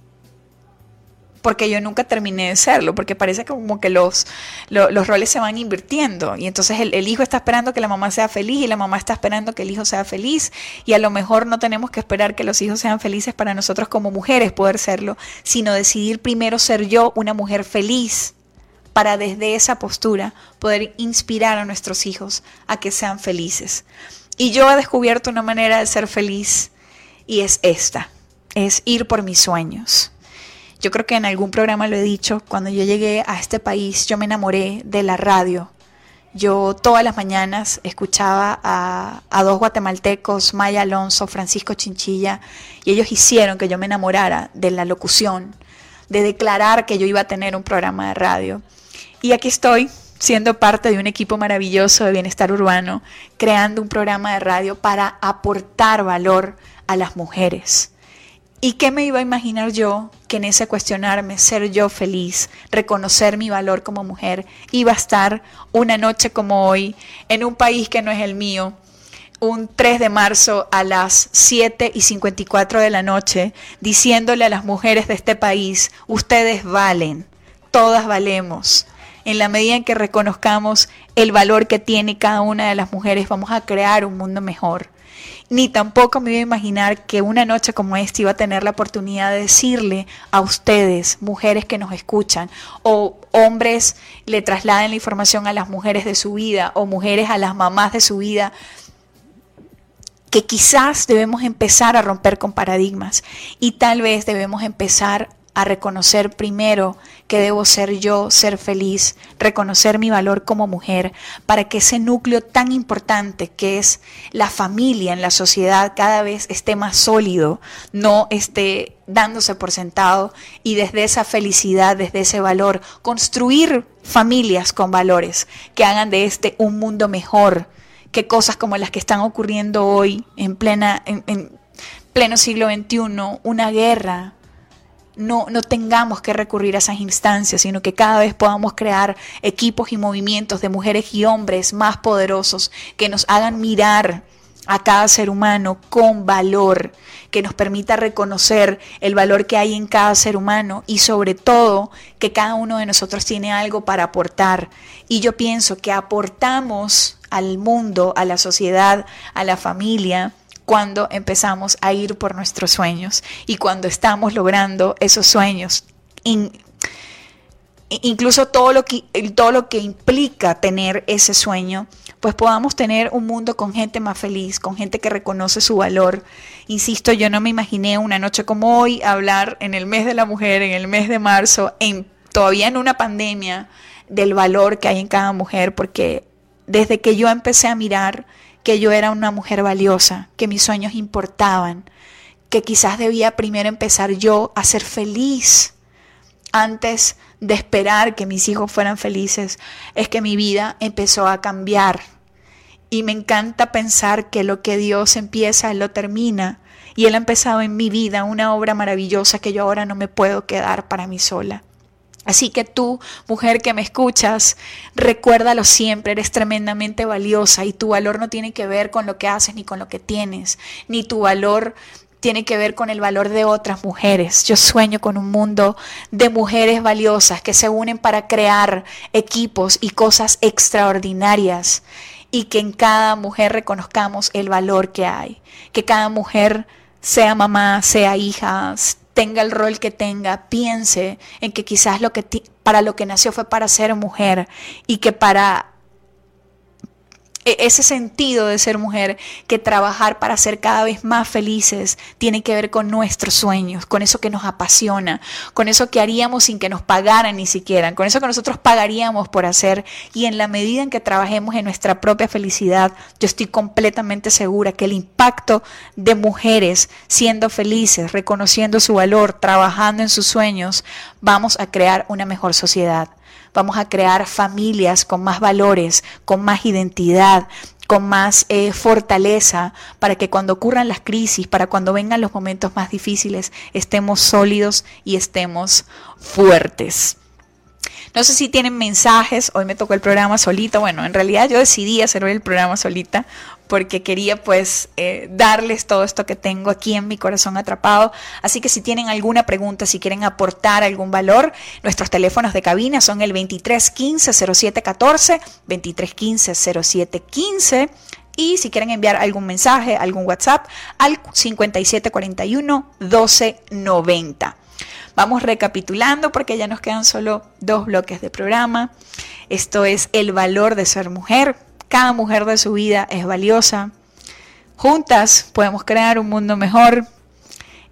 [SPEAKER 3] porque yo nunca terminé de serlo, porque parece como que los, los, roles se van invirtiendo y entonces el, el, hijo está esperando que la mamá sea feliz y la mamá está esperando que el hijo sea feliz y a lo mejor no tenemos que esperar que los hijos sean felices para nosotros como mujeres poder serlo, sino decidir primero ser yo una mujer feliz para desde esa postura poder inspirar a nuestros hijos a que sean felices. Y yo he descubierto una manera de ser feliz y es esta, es ir por mis sueños. Yo creo que en algún programa lo he dicho, cuando yo llegué a este país yo me enamoré de la radio. Yo todas las mañanas escuchaba a, dos guatemaltecos, Maya Alonso, Francisco Chinchilla, y ellos hicieron que yo me enamorara de la locución, de declarar que yo iba a tener un programa de radio. Y aquí estoy, siendo parte de un equipo maravilloso de bienestar urbano, creando un programa de radio para aportar valor a las mujeres ¿Y qué me iba a imaginar yo que en ese cuestionarme, ser yo feliz, reconocer mi valor como mujer, iba a estar una noche como hoy en un país que no es el mío, un 3 de marzo a las 7 y 54 de la noche, diciéndole a las mujeres de este país, ustedes valen, todas valemos. En la medida en que reconozcamos el valor que tiene cada una de las mujeres, vamos a crear un mundo mejor ni tampoco me iba a imaginar que una noche como esta iba a tener la oportunidad de decirle a ustedes, mujeres que nos escuchan, o hombres le trasladen la información a las mujeres de su vida, o mujeres a las mamás de su vida, que quizás debemos empezar a romper con paradigmas y tal vez debemos empezar a reconocer primero que debo ser yo, ser feliz, reconocer mi valor como mujer, para que ese núcleo tan importante que es la familia en la sociedad cada vez esté más sólido, no esté dándose por sentado y desde esa felicidad, desde ese valor, construir familias con valores que hagan de este un mundo mejor, que cosas como las que están ocurriendo hoy en plena en, pleno siglo XXI, una guerra, no, no tengamos que recurrir a esas instancias, sino que cada vez podamos crear equipos y movimientos de mujeres y hombres más poderosos que nos hagan mirar a cada ser humano con valor, que nos permita reconocer el valor que hay en cada ser humano y sobre todo que cada uno de nosotros tiene algo para aportar. Y yo pienso que aportamos al mundo, a la sociedad, a la familia, cuando empezamos a ir por nuestros sueños y cuando estamos logrando esos sueños. incluso todo lo, que, todo lo que implica tener ese sueño, pues podamos tener un mundo con gente más feliz, con gente que reconoce su valor. Insisto, yo no me imaginé una noche como hoy hablar en el mes de la mujer, en el mes de marzo, en, todavía en una pandemia, del valor que hay en cada mujer, porque desde que yo empecé a mirar que yo era una mujer valiosa, que mis sueños importaban, que quizás debía primero empezar yo a ser feliz antes de esperar que mis hijos fueran felices, es que mi vida empezó a cambiar. Y me encanta pensar que lo que Dios empieza, Él lo termina. Y Él ha empezado en mi vida una obra maravillosa que yo ahora no me puedo quedar para mí sola. Así que tú, mujer que me escuchas, recuérdalo siempre, eres tremendamente valiosa y tu valor no tiene que ver con lo que haces ni con lo que tienes, ni tu valor tiene que ver con el valor de otras mujeres. Yo sueño con un mundo de mujeres valiosas que se unen para crear equipos y cosas extraordinarias y que en cada mujer reconozcamos el valor que hay, que cada mujer sea mamá, sea hija, tenga el rol que tenga, piense en que quizás lo que para lo que nació fue para ser mujer y que para ese sentido de ser mujer, que trabajar para ser cada vez más felices tiene que ver con nuestros sueños, con eso que nos apasiona, con eso que haríamos sin que nos pagaran ni siquiera, con eso que nosotros pagaríamos por hacer. Y en la medida en que trabajemos en nuestra propia felicidad, yo estoy completamente segura que el impacto de mujeres siendo felices, reconociendo su valor, trabajando en sus sueños, vamos a crear una mejor sociedad vamos a crear familias con más valores, con más identidad, con más eh, fortaleza, para que cuando ocurran las crisis, para cuando vengan los momentos más difíciles, estemos sólidos y estemos fuertes. No sé si tienen mensajes, hoy me tocó el programa solita, bueno, en realidad yo decidí hacer el programa solita porque quería pues eh, darles todo esto que tengo aquí en mi corazón atrapado. Así que si tienen alguna pregunta, si quieren aportar algún valor, nuestros teléfonos de cabina son el 2315 0714, 2315 0715 y si quieren enviar algún mensaje, algún WhatsApp al 5741 1290. Vamos recapitulando porque ya nos quedan solo dos bloques de programa. Esto es el valor de ser mujer cada mujer de su vida es valiosa. Juntas podemos crear un mundo mejor.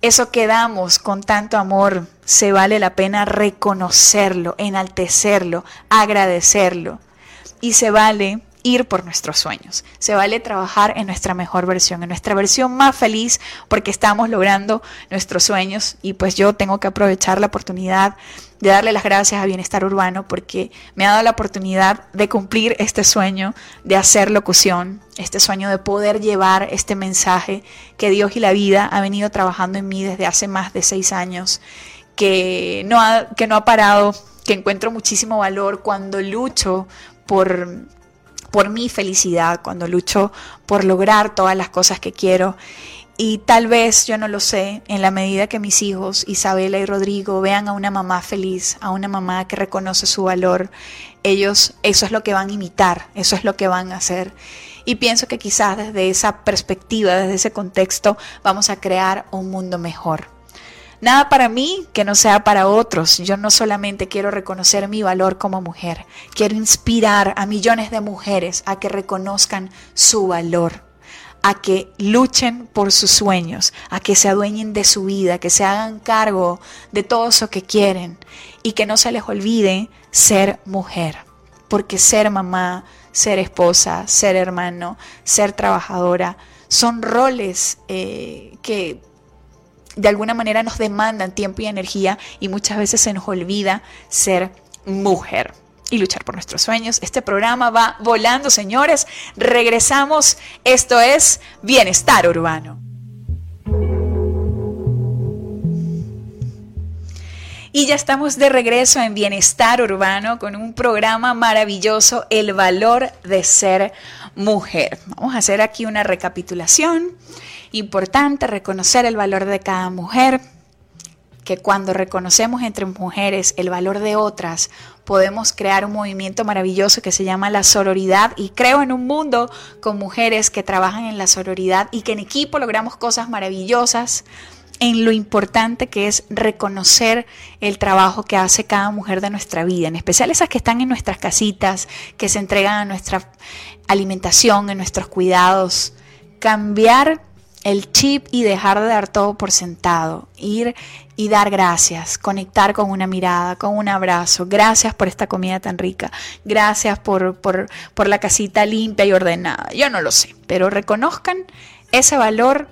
[SPEAKER 3] Eso que damos con tanto amor, se vale la pena reconocerlo, enaltecerlo, agradecerlo. Y se vale ir por nuestros sueños. Se vale trabajar en nuestra mejor versión, en nuestra versión más feliz, porque estamos logrando nuestros sueños. Y pues yo tengo que aprovechar la oportunidad de darle las gracias a Bienestar Urbano porque me ha dado la oportunidad de cumplir este sueño de hacer locución, este sueño de poder llevar este mensaje que Dios y la vida ha venido trabajando en mí desde hace más de seis años, que no ha, que no ha parado, que encuentro muchísimo valor cuando lucho por por mi felicidad, cuando lucho por lograr todas las cosas que quiero. Y tal vez, yo no lo sé, en la medida que mis hijos, Isabela y Rodrigo, vean a una mamá feliz, a una mamá que reconoce su valor, ellos eso es lo que van a imitar, eso es lo que van a hacer. Y pienso que quizás desde esa perspectiva, desde ese contexto, vamos a crear un mundo mejor. Nada para mí que no sea para otros. Yo no solamente quiero reconocer mi valor como mujer, quiero inspirar a millones de mujeres a que reconozcan su valor, a que luchen por sus sueños, a que se adueñen de su vida, que se hagan cargo de todo eso que quieren y que no se les olvide ser mujer, porque ser mamá, ser esposa, ser hermano, ser trabajadora, son roles eh, que de alguna manera nos demandan tiempo y energía y muchas veces se nos olvida ser mujer y luchar por nuestros sueños. Este programa va volando, señores. Regresamos. Esto es Bienestar Urbano. Y ya estamos de regreso en Bienestar Urbano con un programa maravilloso, El valor de ser mujer. Vamos a hacer aquí una recapitulación. Importante reconocer el valor de cada mujer, que cuando reconocemos entre mujeres el valor de otras, podemos crear un movimiento maravilloso que se llama la sororidad. Y creo en un mundo con mujeres que trabajan en la sororidad y que en equipo logramos cosas maravillosas en lo importante que es reconocer el trabajo que hace cada mujer de nuestra vida, en especial esas que están en nuestras casitas, que se entregan a nuestra alimentación, en nuestros cuidados, cambiar el chip y dejar de dar todo por sentado, ir y dar gracias, conectar con una mirada, con un abrazo, gracias por esta comida tan rica, gracias por, por, por la casita limpia y ordenada, yo no lo sé, pero reconozcan ese valor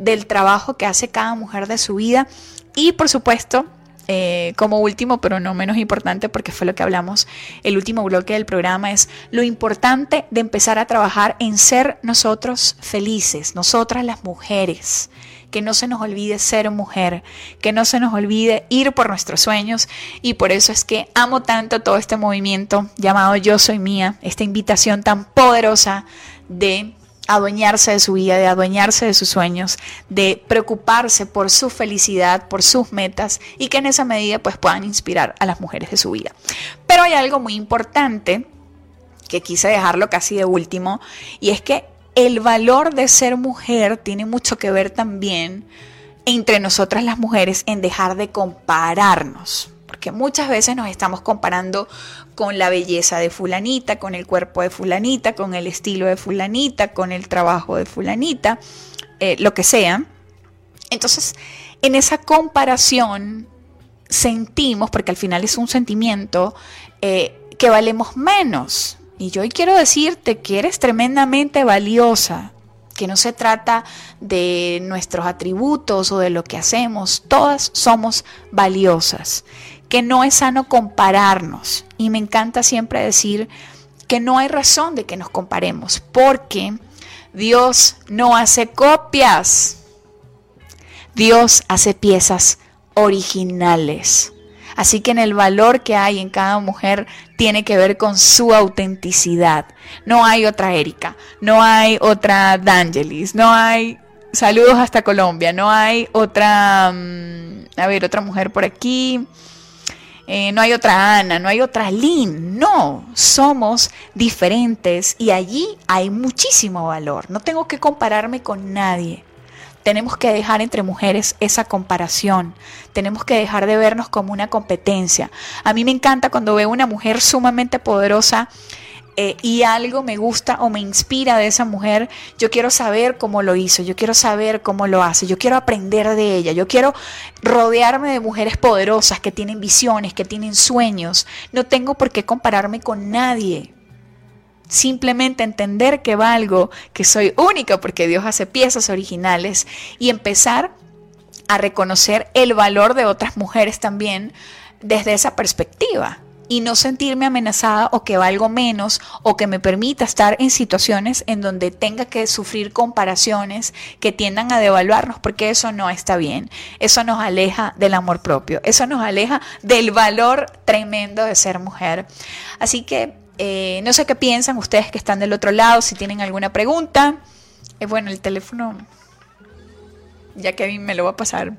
[SPEAKER 3] del trabajo que hace cada mujer de su vida. Y por supuesto eh, como último, pero no menos importante, porque fue lo que hablamos el último bloque del programa, es lo importante de empezar a trabajar en ser nosotros felices, nosotras las mujeres. Que no se nos olvide ser mujer, que no se nos olvide ir por nuestros sueños y por eso es que amo tanto todo este movimiento llamado Yo Soy Mía, esta invitación tan poderosa de adueñarse de su vida, de adueñarse de sus sueños, de preocuparse por su felicidad, por sus metas y que en esa medida pues puedan inspirar a las mujeres de su vida. Pero hay algo muy importante que quise dejarlo casi de último y es que el valor de ser mujer tiene mucho que ver también entre nosotras las mujeres en dejar de compararnos porque muchas veces nos estamos comparando con la belleza de fulanita, con el cuerpo de fulanita, con el estilo de fulanita, con el trabajo de fulanita, eh, lo que sea. Entonces, en esa comparación sentimos, porque al final es un sentimiento, eh, que valemos menos. Y yo hoy quiero decirte que eres tremendamente valiosa, que no se trata de nuestros atributos o de lo que hacemos, todas somos valiosas que no es sano compararnos. Y me encanta siempre decir que no hay razón de que nos comparemos, porque Dios no hace copias. Dios hace piezas originales. Así que en el valor que hay en cada mujer tiene que ver con su autenticidad. No hay otra Erika, no hay otra D'Angelis, no hay saludos hasta Colombia, no hay otra, mm, a ver, otra mujer por aquí. Eh, no hay otra Ana, no hay otra Lynn. No, somos diferentes y allí hay muchísimo valor. No tengo que compararme con nadie. Tenemos que dejar entre mujeres esa comparación. Tenemos que dejar de vernos como una competencia. A mí me encanta cuando veo una mujer sumamente poderosa eh, y algo me gusta o me inspira de esa mujer, yo quiero saber cómo lo hizo, yo quiero saber cómo lo hace, yo quiero aprender de ella, yo quiero rodearme de mujeres poderosas que tienen visiones, que tienen sueños. No tengo por qué compararme con nadie. Simplemente entender que valgo, que soy única porque Dios hace piezas originales y empezar a reconocer el valor de otras mujeres también desde esa perspectiva y no sentirme amenazada o que valgo menos o que me permita estar en situaciones en donde tenga que sufrir comparaciones que tiendan a devaluarnos porque eso no está bien. Eso nos aleja del amor propio, eso nos aleja del valor tremendo de ser mujer. Así que eh, no sé qué piensan ustedes que están del otro lado, si tienen alguna pregunta. Eh, bueno, el teléfono ya Kevin me lo va a pasar.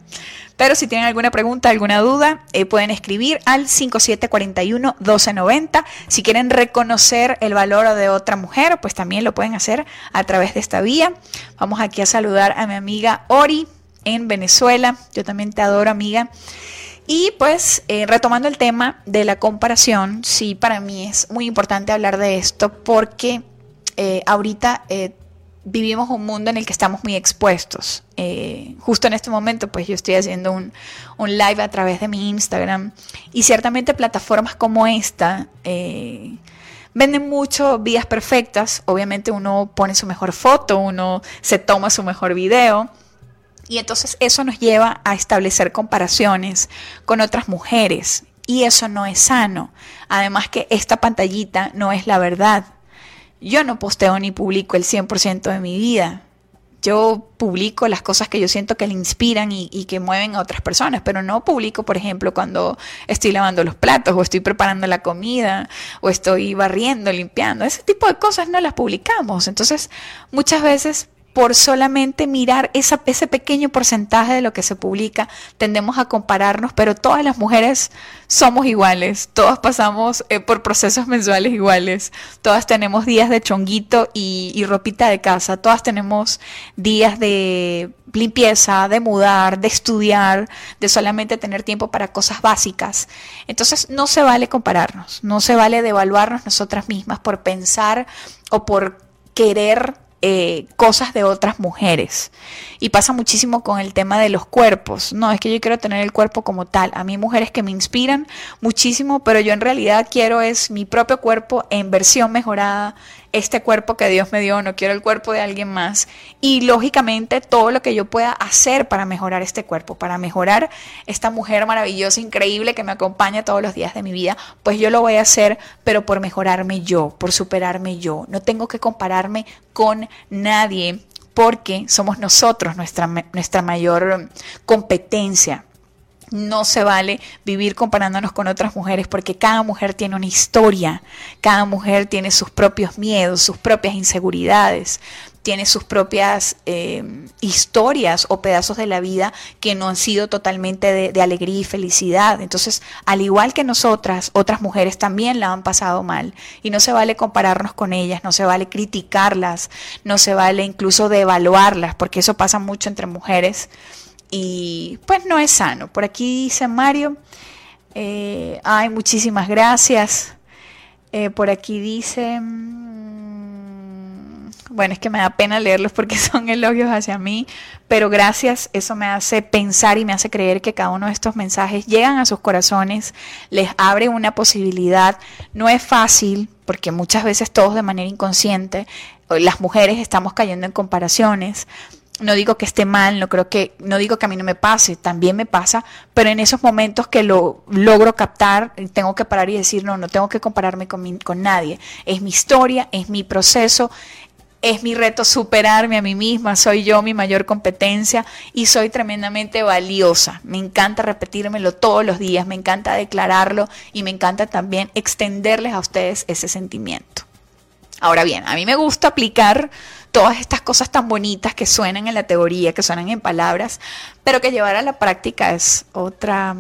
[SPEAKER 3] Pero si tienen alguna pregunta, alguna duda, eh, pueden escribir al 5741-1290. Si quieren reconocer el valor de otra mujer, pues también lo pueden hacer a través de esta vía. Vamos aquí a saludar a mi amiga Ori en Venezuela. Yo también te adoro, amiga. Y pues eh, retomando el tema de la comparación, sí, para mí es muy importante hablar de esto porque eh, ahorita vivimos un mundo en el que estamos muy expuestos. Eh, justo en este momento, pues yo estoy haciendo un, live a través de mi Instagram y ciertamente plataformas como esta eh, venden mucho vías perfectas. Obviamente uno pone su mejor foto, uno se toma su mejor video. Y entonces eso nos lleva a establecer comparaciones con otras mujeres. Y eso no es sano. Además que esta pantallita no es la verdad. Yo no posteo ni publico el 100% de mi vida. Yo publico las cosas que yo siento que le inspiran y, que mueven a otras personas, pero no publico, por ejemplo, cuando estoy lavando los platos o estoy preparando la comida o estoy barriendo, limpiando. Ese tipo de cosas no las publicamos. Entonces, muchas veces por solamente mirar ese pequeño porcentaje de lo que se publica, tendemos a compararnos, pero todas las mujeres somos iguales, todas pasamos eh, por procesos mensuales iguales, todas tenemos días de chonguito y, y ropita de casa, todas tenemos días de limpieza, de mudar, de estudiar, de solamente tener tiempo para cosas básicas. Entonces no se vale compararnos, no se vale devaluarnos nosotras mismas por pensar o por querer eh, cosas de otras mujeres. Y pasa muchísimo con el tema de los cuerpos. No, es que yo quiero tener el cuerpo como tal. A mí mujeres que me inspiran muchísimo, pero yo en realidad quiero es mi propio cuerpo en versión mejorada, este cuerpo que Dios me dio, no quiero el cuerpo de alguien más. Y lógicamente todo lo que yo pueda hacer para mejorar este cuerpo, para mejorar esta mujer maravillosa, increíble que me acompaña todos los días de mi vida, pues yo lo voy a hacer, pero por mejorarme yo, por superarme yo. No tengo que compararme con nadie porque somos nosotros nuestra, nuestra mayor competencia. No se vale vivir comparándonos con otras mujeres porque cada mujer tiene una historia, cada mujer tiene sus propios miedos, sus propias inseguridades, tiene sus propias eh, historias o pedazos de la vida que no han sido totalmente de, de, alegría y felicidad. Entonces, al igual que nosotras, otras mujeres también la han pasado mal. Y no se vale compararnos con ellas, no se vale criticarlas, no se vale incluso devaluarlas, porque eso pasa mucho entre mujeres y pues no es sano. Por aquí dice Mario, eh, ay, muchísimas gracias. Eh, por aquí dice, mm, bueno, es que me da pena leerlos porque son elogios hacia mí, pero gracias, eso me hace pensar y me hace creer que cada uno de estos mensajes llegan a sus corazones, les abre una posibilidad. No es fácil, porque muchas veces todos de manera inconsciente, las mujeres estamos cayendo en comparaciones, no digo que esté mal, no creo que, no digo que a mí no me pase, también me pasa, pero en esos momentos que lo logro captar, tengo que parar y decir, no, no tengo que compararme con, con nadie. Es mi historia, es mi proceso, es mi reto superarme a mí misma, soy yo mi mayor competencia y soy tremendamente valiosa. Me encanta repetírmelo todos los días, me encanta declararlo y me encanta también extenderles a ustedes ese sentimiento. Ahora bien, a mí me gusta aplicar todas estas cosas tan bonitas que suenan en la teoría, que suenan en palabras, pero que llevar a la práctica es otra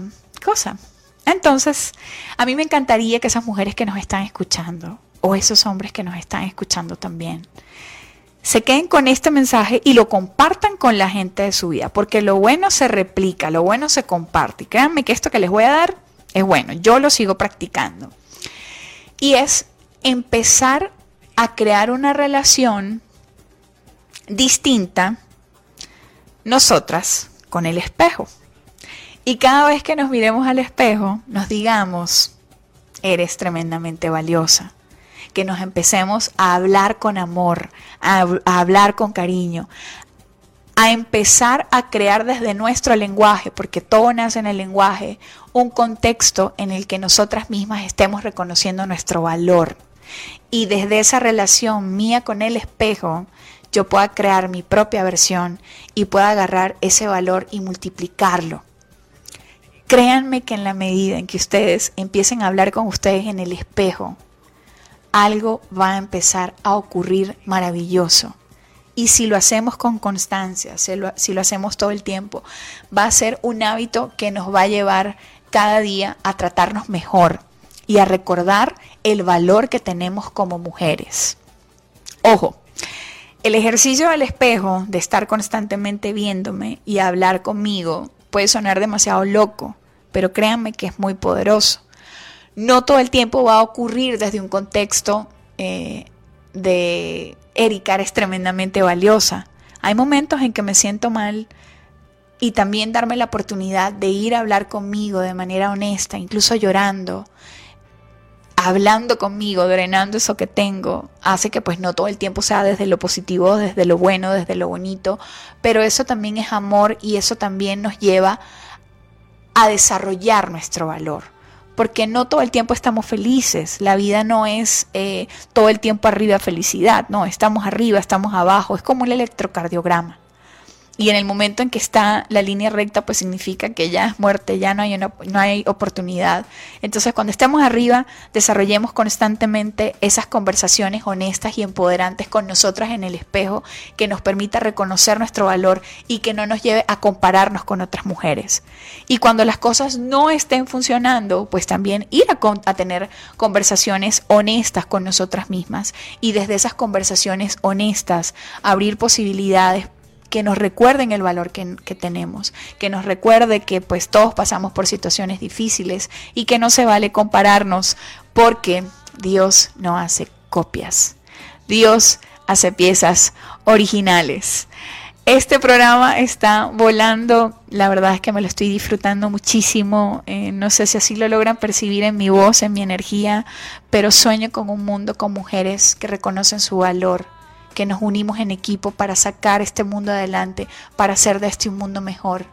[SPEAKER 3] cosa. Entonces, a mí me encantaría que esas mujeres que nos están escuchando, o esos hombres que nos están escuchando también, se queden con este mensaje y lo compartan con la gente de su vida, porque lo bueno se replica, lo bueno se comparte. Y créanme que esto que les voy a dar es bueno, yo lo sigo practicando. Y es empezar a crear una relación distinta nosotras con el espejo. Y cada vez que nos miremos al espejo, nos digamos, eres tremendamente valiosa. Que nos empecemos a hablar con amor, a, hablar con cariño, a empezar a crear desde nuestro lenguaje, porque todo nace en el lenguaje, un contexto en el que nosotras mismas estemos reconociendo nuestro valor. Y desde esa relación mía con el espejo, yo pueda crear mi propia versión y pueda agarrar ese valor y multiplicarlo. Créanme que en la medida en que ustedes empiecen a hablar con ustedes en el espejo, algo va a empezar a ocurrir maravilloso. Y si lo hacemos con constancia, si lo, si lo, hacemos todo el tiempo, va a ser un hábito que nos va a llevar cada día a tratarnos mejor y a recordar el valor que tenemos como mujeres. Ojo, el ejercicio del espejo, de estar constantemente viéndome y hablar conmigo, puede sonar demasiado loco, pero créanme que es muy poderoso. No todo el tiempo va a ocurrir desde un contexto eh, de Erika, eres tremendamente valiosa. Hay momentos en que me siento mal y también darme la oportunidad de ir a hablar conmigo de manera honesta, incluso llorando, hablando conmigo, drenando eso que tengo, hace que pues no todo el tiempo sea desde lo positivo, desde lo bueno, desde lo bonito, pero eso también es amor y eso también nos lleva a desarrollar nuestro valor. Porque no todo el tiempo estamos felices, la vida no es eh, todo el tiempo arriba felicidad, no, estamos arriba, estamos abajo, es como un electrocardiograma. Y en el momento en que está la línea recta, pues significa que ya es muerte, ya no hay, no hay oportunidad. Entonces, cuando estemos arriba, desarrollemos constantemente esas conversaciones honestas y empoderantes con nosotras en el espejo, que nos permita reconocer nuestro valor y que no nos lleve a compararnos con otras mujeres. Y cuando las cosas no estén funcionando, pues también ir a, a tener conversaciones honestas con nosotras mismas y desde esas conversaciones honestas abrir posibilidades que nos recuerden el valor que, tenemos, que nos recuerde que pues todos pasamos por situaciones difíciles y que no se vale compararnos porque Dios no hace copias. Dios hace piezas originales. Este programa está volando, la verdad es que me lo estoy disfrutando muchísimo, eh, no sé si así lo logran percibir en mi voz, en mi energía, pero sueño con un mundo con mujeres que reconocen su valor, que nos unimos en equipo para sacar este mundo adelante, para hacer de este un mundo mejor.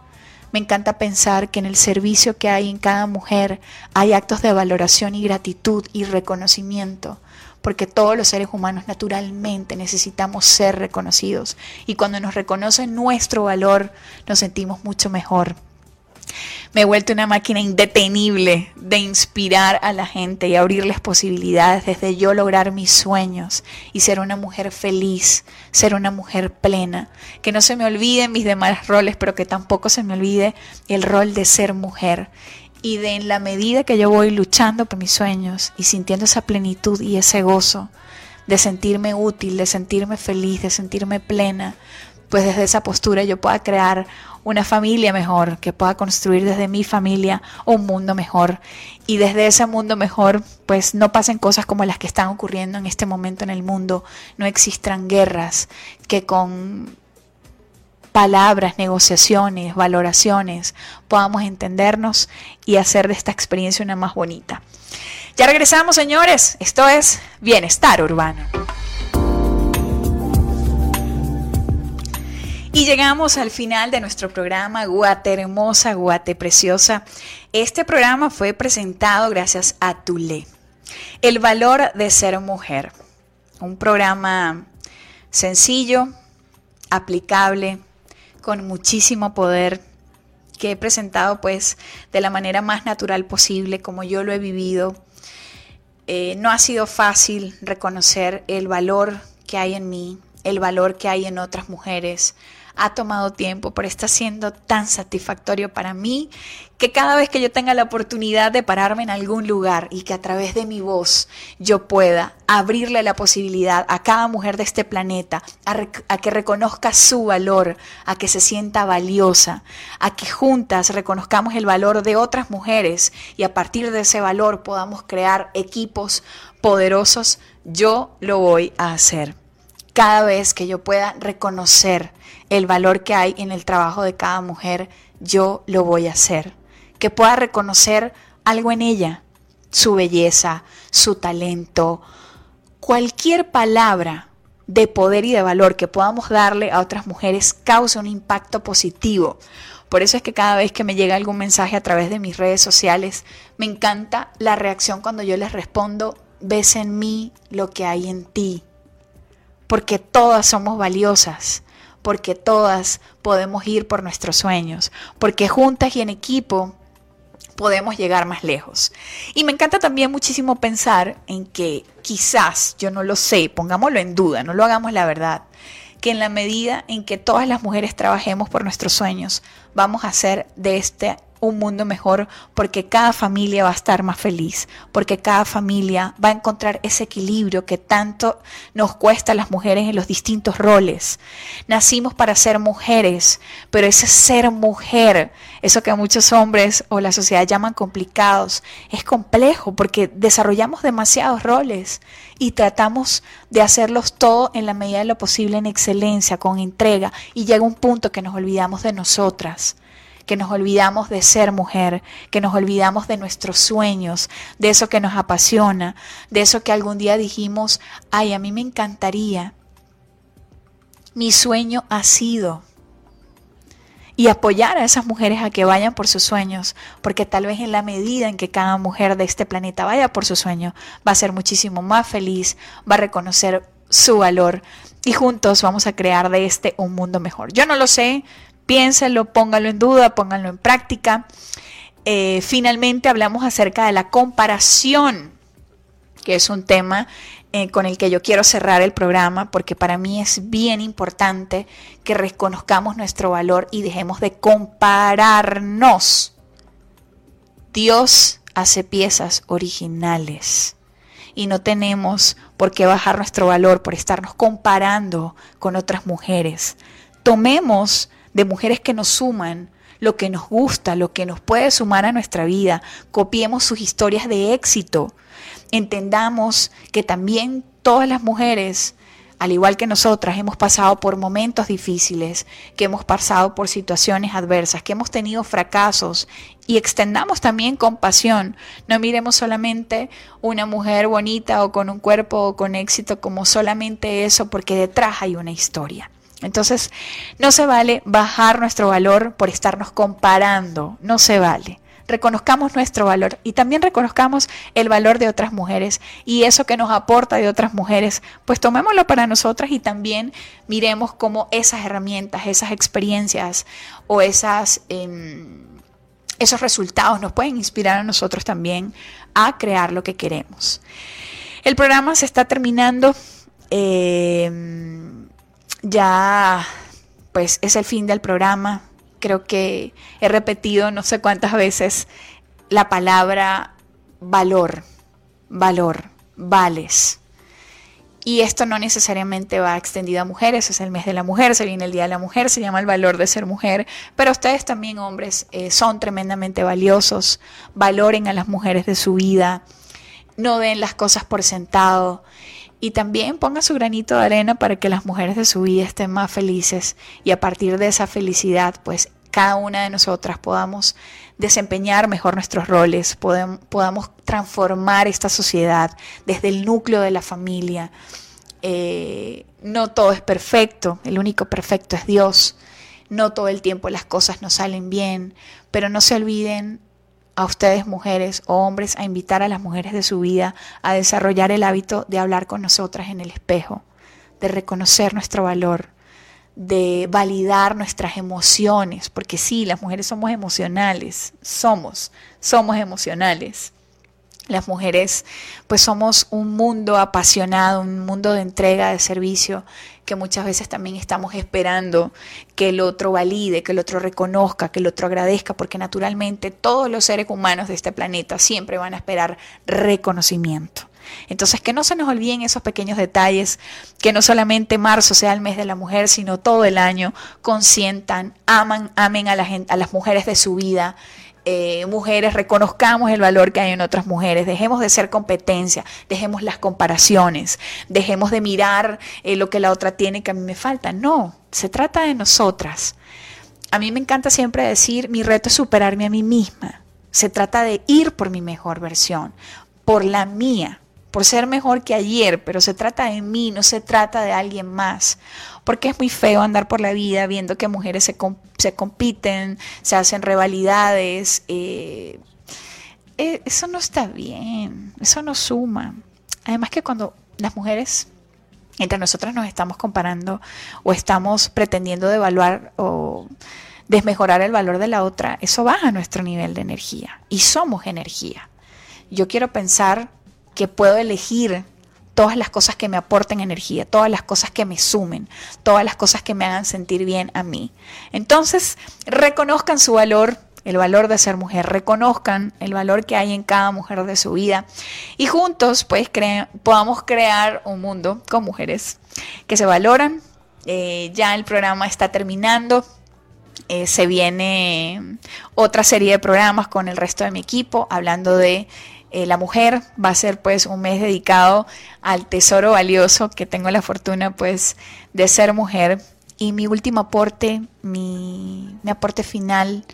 [SPEAKER 3] Me encanta pensar que en el servicio que hay en cada mujer hay actos de valoración y gratitud y reconocimiento, porque todos los seres humanos naturalmente necesitamos ser reconocidos y cuando nos reconocen nuestro valor nos sentimos mucho mejor. Me he vuelto una máquina indetenible de inspirar a la gente y abrirles posibilidades desde yo lograr mis sueños y ser una mujer feliz, ser una mujer plena. Que no se me olviden mis demás roles, pero que tampoco se me olvide el rol de ser mujer. Y de en la medida que yo voy luchando por mis sueños y sintiendo esa plenitud y ese gozo, de sentirme útil, de sentirme feliz, de sentirme plena, pues desde esa postura yo pueda crear una familia mejor, que pueda construir desde mi familia un mundo mejor. Y desde ese mundo mejor, pues no pasen cosas como las que están ocurriendo en este momento en el mundo, no existan guerras, que con palabras, negociaciones, valoraciones, podamos entendernos y hacer de esta experiencia una más bonita. Ya regresamos, señores. Esto es Bienestar Urbano. Y llegamos al final de nuestro programa Guate Hermosa, Guate Preciosa. Este programa fue presentado gracias a Tule. El valor de ser mujer. Un programa sencillo, aplicable, con muchísimo poder que he presentado pues de la manera más natural posible como yo lo he vivido. Eh, no ha sido fácil reconocer el valor que hay en mí, el valor que hay en otras mujeres, ha tomado tiempo, pero está siendo tan satisfactorio para mí que cada vez que yo tenga la oportunidad de pararme en algún lugar y que a través de mi voz yo pueda abrirle la posibilidad a cada mujer de este planeta a, que reconozca su valor, a que se sienta valiosa, a que juntas reconozcamos el valor de otras mujeres y a partir de ese valor podamos crear equipos poderosos, yo lo voy a hacer. Cada vez que yo pueda reconocer el valor que hay en el trabajo de cada mujer, yo lo voy a hacer. Que pueda reconocer algo en ella, su belleza, su talento, cualquier palabra de poder y de valor que podamos darle a otras mujeres causa un impacto positivo. Por eso es que cada vez que me llega algún mensaje a través de mis redes sociales, me encanta la reacción cuando yo les respondo, ves en mí lo que hay en ti. Porque todas somos valiosas porque todas podemos ir por nuestros sueños, porque juntas y en equipo podemos llegar más lejos. Y me encanta también muchísimo pensar en que quizás, yo no lo sé, pongámoslo en duda, no lo hagamos la verdad, que en la medida en que todas las mujeres trabajemos por nuestros sueños, vamos a hacer de este un mundo mejor porque cada familia va a estar más feliz, porque cada familia va a encontrar ese equilibrio que tanto nos cuesta a las mujeres en los distintos roles. Nacimos para ser mujeres, pero ese ser mujer, eso que muchos hombres o la sociedad llaman complicados, es complejo porque desarrollamos demasiados roles y tratamos de hacerlos todo en la medida de lo posible en excelencia, con entrega, y llega un punto que nos olvidamos de nosotras que nos olvidamos de ser mujer, que nos olvidamos de nuestros sueños, de eso que nos apasiona, de eso que algún día dijimos, ay, a mí me encantaría. Mi sueño ha sido. Y apoyar a esas mujeres a que vayan por sus sueños, porque tal vez en la medida en que cada mujer de este planeta vaya por su sueño, va a ser muchísimo más feliz, va a reconocer su valor y juntos vamos a crear de este un mundo mejor. Yo no lo sé, piénsenlo, pónganlo en duda, pónganlo en práctica. Eh, finalmente hablamos acerca de la comparación, que es un tema eh, con el que yo quiero cerrar el programa, porque para mí es bien importante que reconozcamos nuestro valor y dejemos de compararnos. Dios hace piezas originales y no tenemos por qué bajar nuestro valor por estarnos comparando con otras mujeres. Tomemos de mujeres que nos suman, lo que nos gusta, lo que nos puede sumar a nuestra vida. Copiemos sus historias de éxito. Entendamos que también todas las mujeres, al igual que nosotras, hemos pasado por momentos difíciles, que hemos pasado por situaciones adversas, que hemos tenido fracasos y extendamos también compasión. No miremos solamente una mujer bonita o con un cuerpo o con éxito como solamente eso, porque detrás hay una historia. Entonces, no se vale bajar nuestro valor por estarnos comparando, no se vale. Reconozcamos nuestro valor y también reconozcamos el valor de otras mujeres y eso que nos aporta de otras mujeres, pues tomémoslo para nosotras y también miremos cómo esas herramientas, esas experiencias o esas, em, esos resultados nos pueden inspirar a nosotros también a crear lo que queremos. El programa se está terminando. Em, ya pues es el fin del programa. Creo que he repetido no sé cuántas veces la palabra valor, valor, vales. Y esto no necesariamente va extendido a mujeres, es el mes de la mujer, se viene el Día de la Mujer, se llama el valor de ser mujer, pero ustedes también, hombres, eh, son tremendamente valiosos, valoren a las mujeres de su vida, no den las cosas por sentado y también ponga su granito de arena para que las mujeres de su vida estén más felices y a partir de esa felicidad, pues cada una de nosotras podamos desempeñar mejor nuestros roles, podamos transformar esta sociedad desde el núcleo de la familia. Eh, no todo es perfecto, el único perfecto es Dios. No todo el tiempo las cosas nos salen bien, pero no se olviden a ustedes mujeres o hombres a invitar a las mujeres de su vida a desarrollar el hábito de hablar con nosotras en el espejo, de reconocer nuestro valor, de validar nuestras emociones, porque sí, las mujeres somos emocionales, somos, somos emocionales. Las mujeres pues somos un mundo apasionado, un mundo de entrega, de servicio, que muchas veces también estamos esperando que el otro valide, que el otro reconozca, que el otro agradezca, porque naturalmente todos los seres humanos de este planeta siempre van a esperar reconocimiento. Entonces, que no se nos olviden esos pequeños detalles, que no solamente marzo sea el mes de la mujer, sino todo el año, consientan, aman, amen a, a las mujeres de su vida, eh, mujeres reconozcamos el valor que hay en otras mujeres, dejemos de ser competencia, dejemos las comparaciones, dejemos de mirar eh, lo que la otra tiene que a mí me falta. No, se trata de nosotras. A mí me encanta siempre decir, mi reto es superarme a mí misma. Se trata de ir por mi mejor versión, por la mía, por ser mejor que ayer, pero se trata de mí, no se trata de alguien más. Porque es muy feo andar por la vida viendo que mujeres se, se compiten, se hacen rivalidades. Eh, eh, eso no está bien, eso no suma. Además que cuando las mujeres entre nosotras nos estamos comparando o estamos pretendiendo devaluar o desmejorar el valor de la otra, eso baja nuestro nivel de energía y somos energía. Yo quiero pensar que puedo elegir todas las cosas que me aporten energía, todas las cosas que me sumen, todas las cosas que me hagan sentir bien a mí. Entonces, reconozcan su valor, el valor de ser mujer, reconozcan el valor que hay en cada mujer de su vida y juntos pues podamos crear un mundo con mujeres que se valoran. Eh, ya el programa está terminando, eh, se viene otra serie de programas con el resto de mi equipo hablando de eh, la mujer. Va a ser pues un mes dedicado al tesoro valioso que tengo la fortuna pues de ser mujer. Y mi último aporte, mi, mi aporte final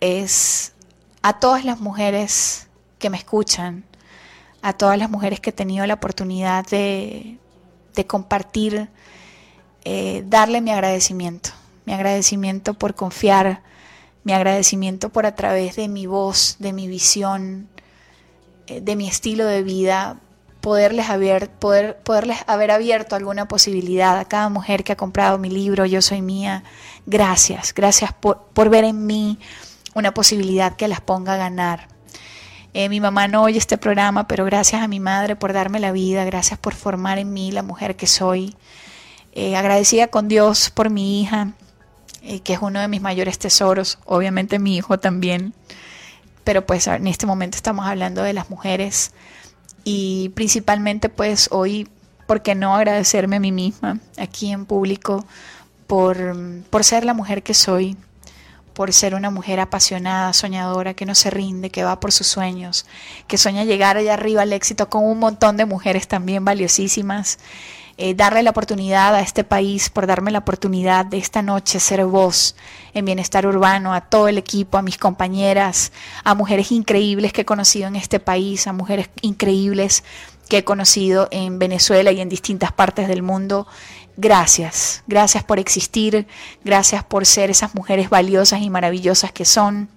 [SPEAKER 3] es a todas las mujeres que me escuchan, a todas las mujeres que he tenido la oportunidad de, compartir, eh, darle mi agradecimiento, mi agradecimiento por confiar, mi agradecimiento por a través de mi voz, de mi visión, de mi estilo de vida, poderles haber, poder, poderles haber abierto alguna posibilidad a cada mujer que ha comprado mi libro, Yo Soy Mía. Gracias, gracias por, por ver en mí una posibilidad que las ponga a ganar. Eh, mi mamá no oye este programa, pero gracias a mi madre por darme la vida, gracias por formar en mí la mujer que soy. Eh, agradecida con Dios por mi hija, eh, que es uno de mis mayores tesoros, obviamente mi hijo también, pero pues en este momento estamos hablando de las mujeres y principalmente pues hoy, ¿por qué no agradecerme a mí misma aquí en público por, por ser la mujer que soy? por ser una mujer apasionada, soñadora, que no se rinde, que va por sus sueños, que sueña llegar allá arriba al éxito con un montón de mujeres también valiosísimas. Eh, darle la oportunidad a este país, por darme la oportunidad de esta noche ser voz en bienestar urbano, a todo el equipo, a mis compañeras, a mujeres increíbles que he conocido en este país, a mujeres increíbles que he conocido en Venezuela y en distintas partes del mundo. Gracias, gracias por existir, gracias por ser esas mujeres valiosas y maravillosas que son,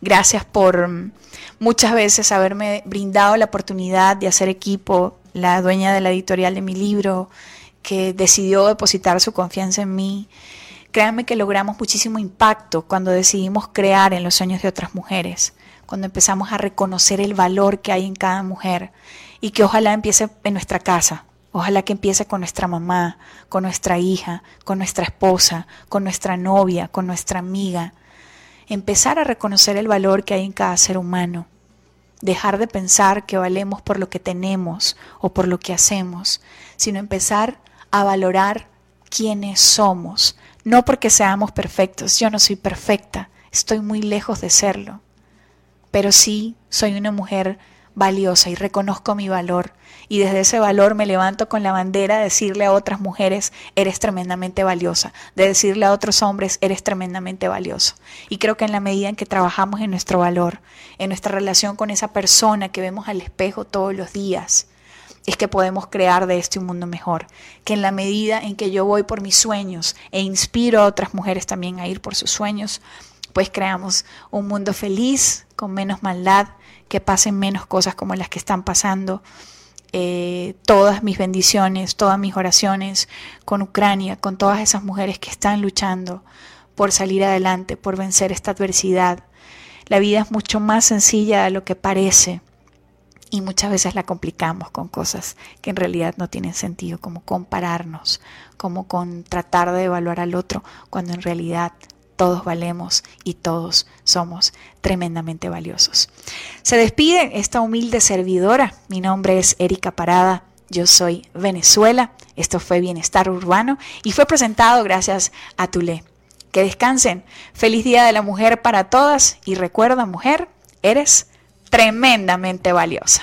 [SPEAKER 3] gracias por mm, muchas veces haberme brindado la oportunidad de hacer equipo, la dueña de la editorial de mi libro, que decidió depositar su confianza en mí. Créanme que logramos muchísimo impacto cuando decidimos crear en los sueños de otras mujeres, cuando empezamos a reconocer el valor que hay en cada mujer y que ojalá empiece en nuestra casa, Ojalá que empiece con nuestra mamá, con nuestra hija, con nuestra esposa, con nuestra novia, con nuestra amiga. Empezar a reconocer el valor que hay en cada ser humano. Dejar de pensar que valemos por lo que tenemos o por lo que hacemos, sino empezar a valorar quiénes somos. No porque seamos perfectos, yo no soy perfecta, estoy muy lejos de serlo. Pero sí soy una mujer valiosa y reconozco mi valor. Y desde ese valor me levanto con la bandera de decirle a otras mujeres, eres tremendamente valiosa, de decirle a otros hombres, eres tremendamente valioso. Y creo que en la medida en que trabajamos en nuestro valor, en nuestra relación con esa persona que vemos al espejo todos los días, es que podemos crear de este un mundo mejor. Que en la medida en que yo voy por mis sueños e inspiro a otras mujeres también a ir por sus sueños, pues creamos un mundo feliz, con menos maldad, que pasen menos cosas como las que están pasando. Eh, todas mis bendiciones, todas mis oraciones con Ucrania, con todas esas mujeres que están luchando por salir adelante, por vencer esta adversidad. La vida es mucho más sencilla de lo que parece y muchas veces la complicamos con cosas que en realidad no tienen sentido, como compararnos, como con tratar de evaluar al otro, cuando en realidad todos valemos y todos somos tremendamente valiosos. Se despide esta humilde servidora. Mi nombre es Erika Parada. Yo soy Venezuela. Esto fue Bienestar Urbano y fue presentado gracias a Tulé. Que descansen. Feliz Día de la Mujer para todas y recuerda, mujer, eres tremendamente valiosa.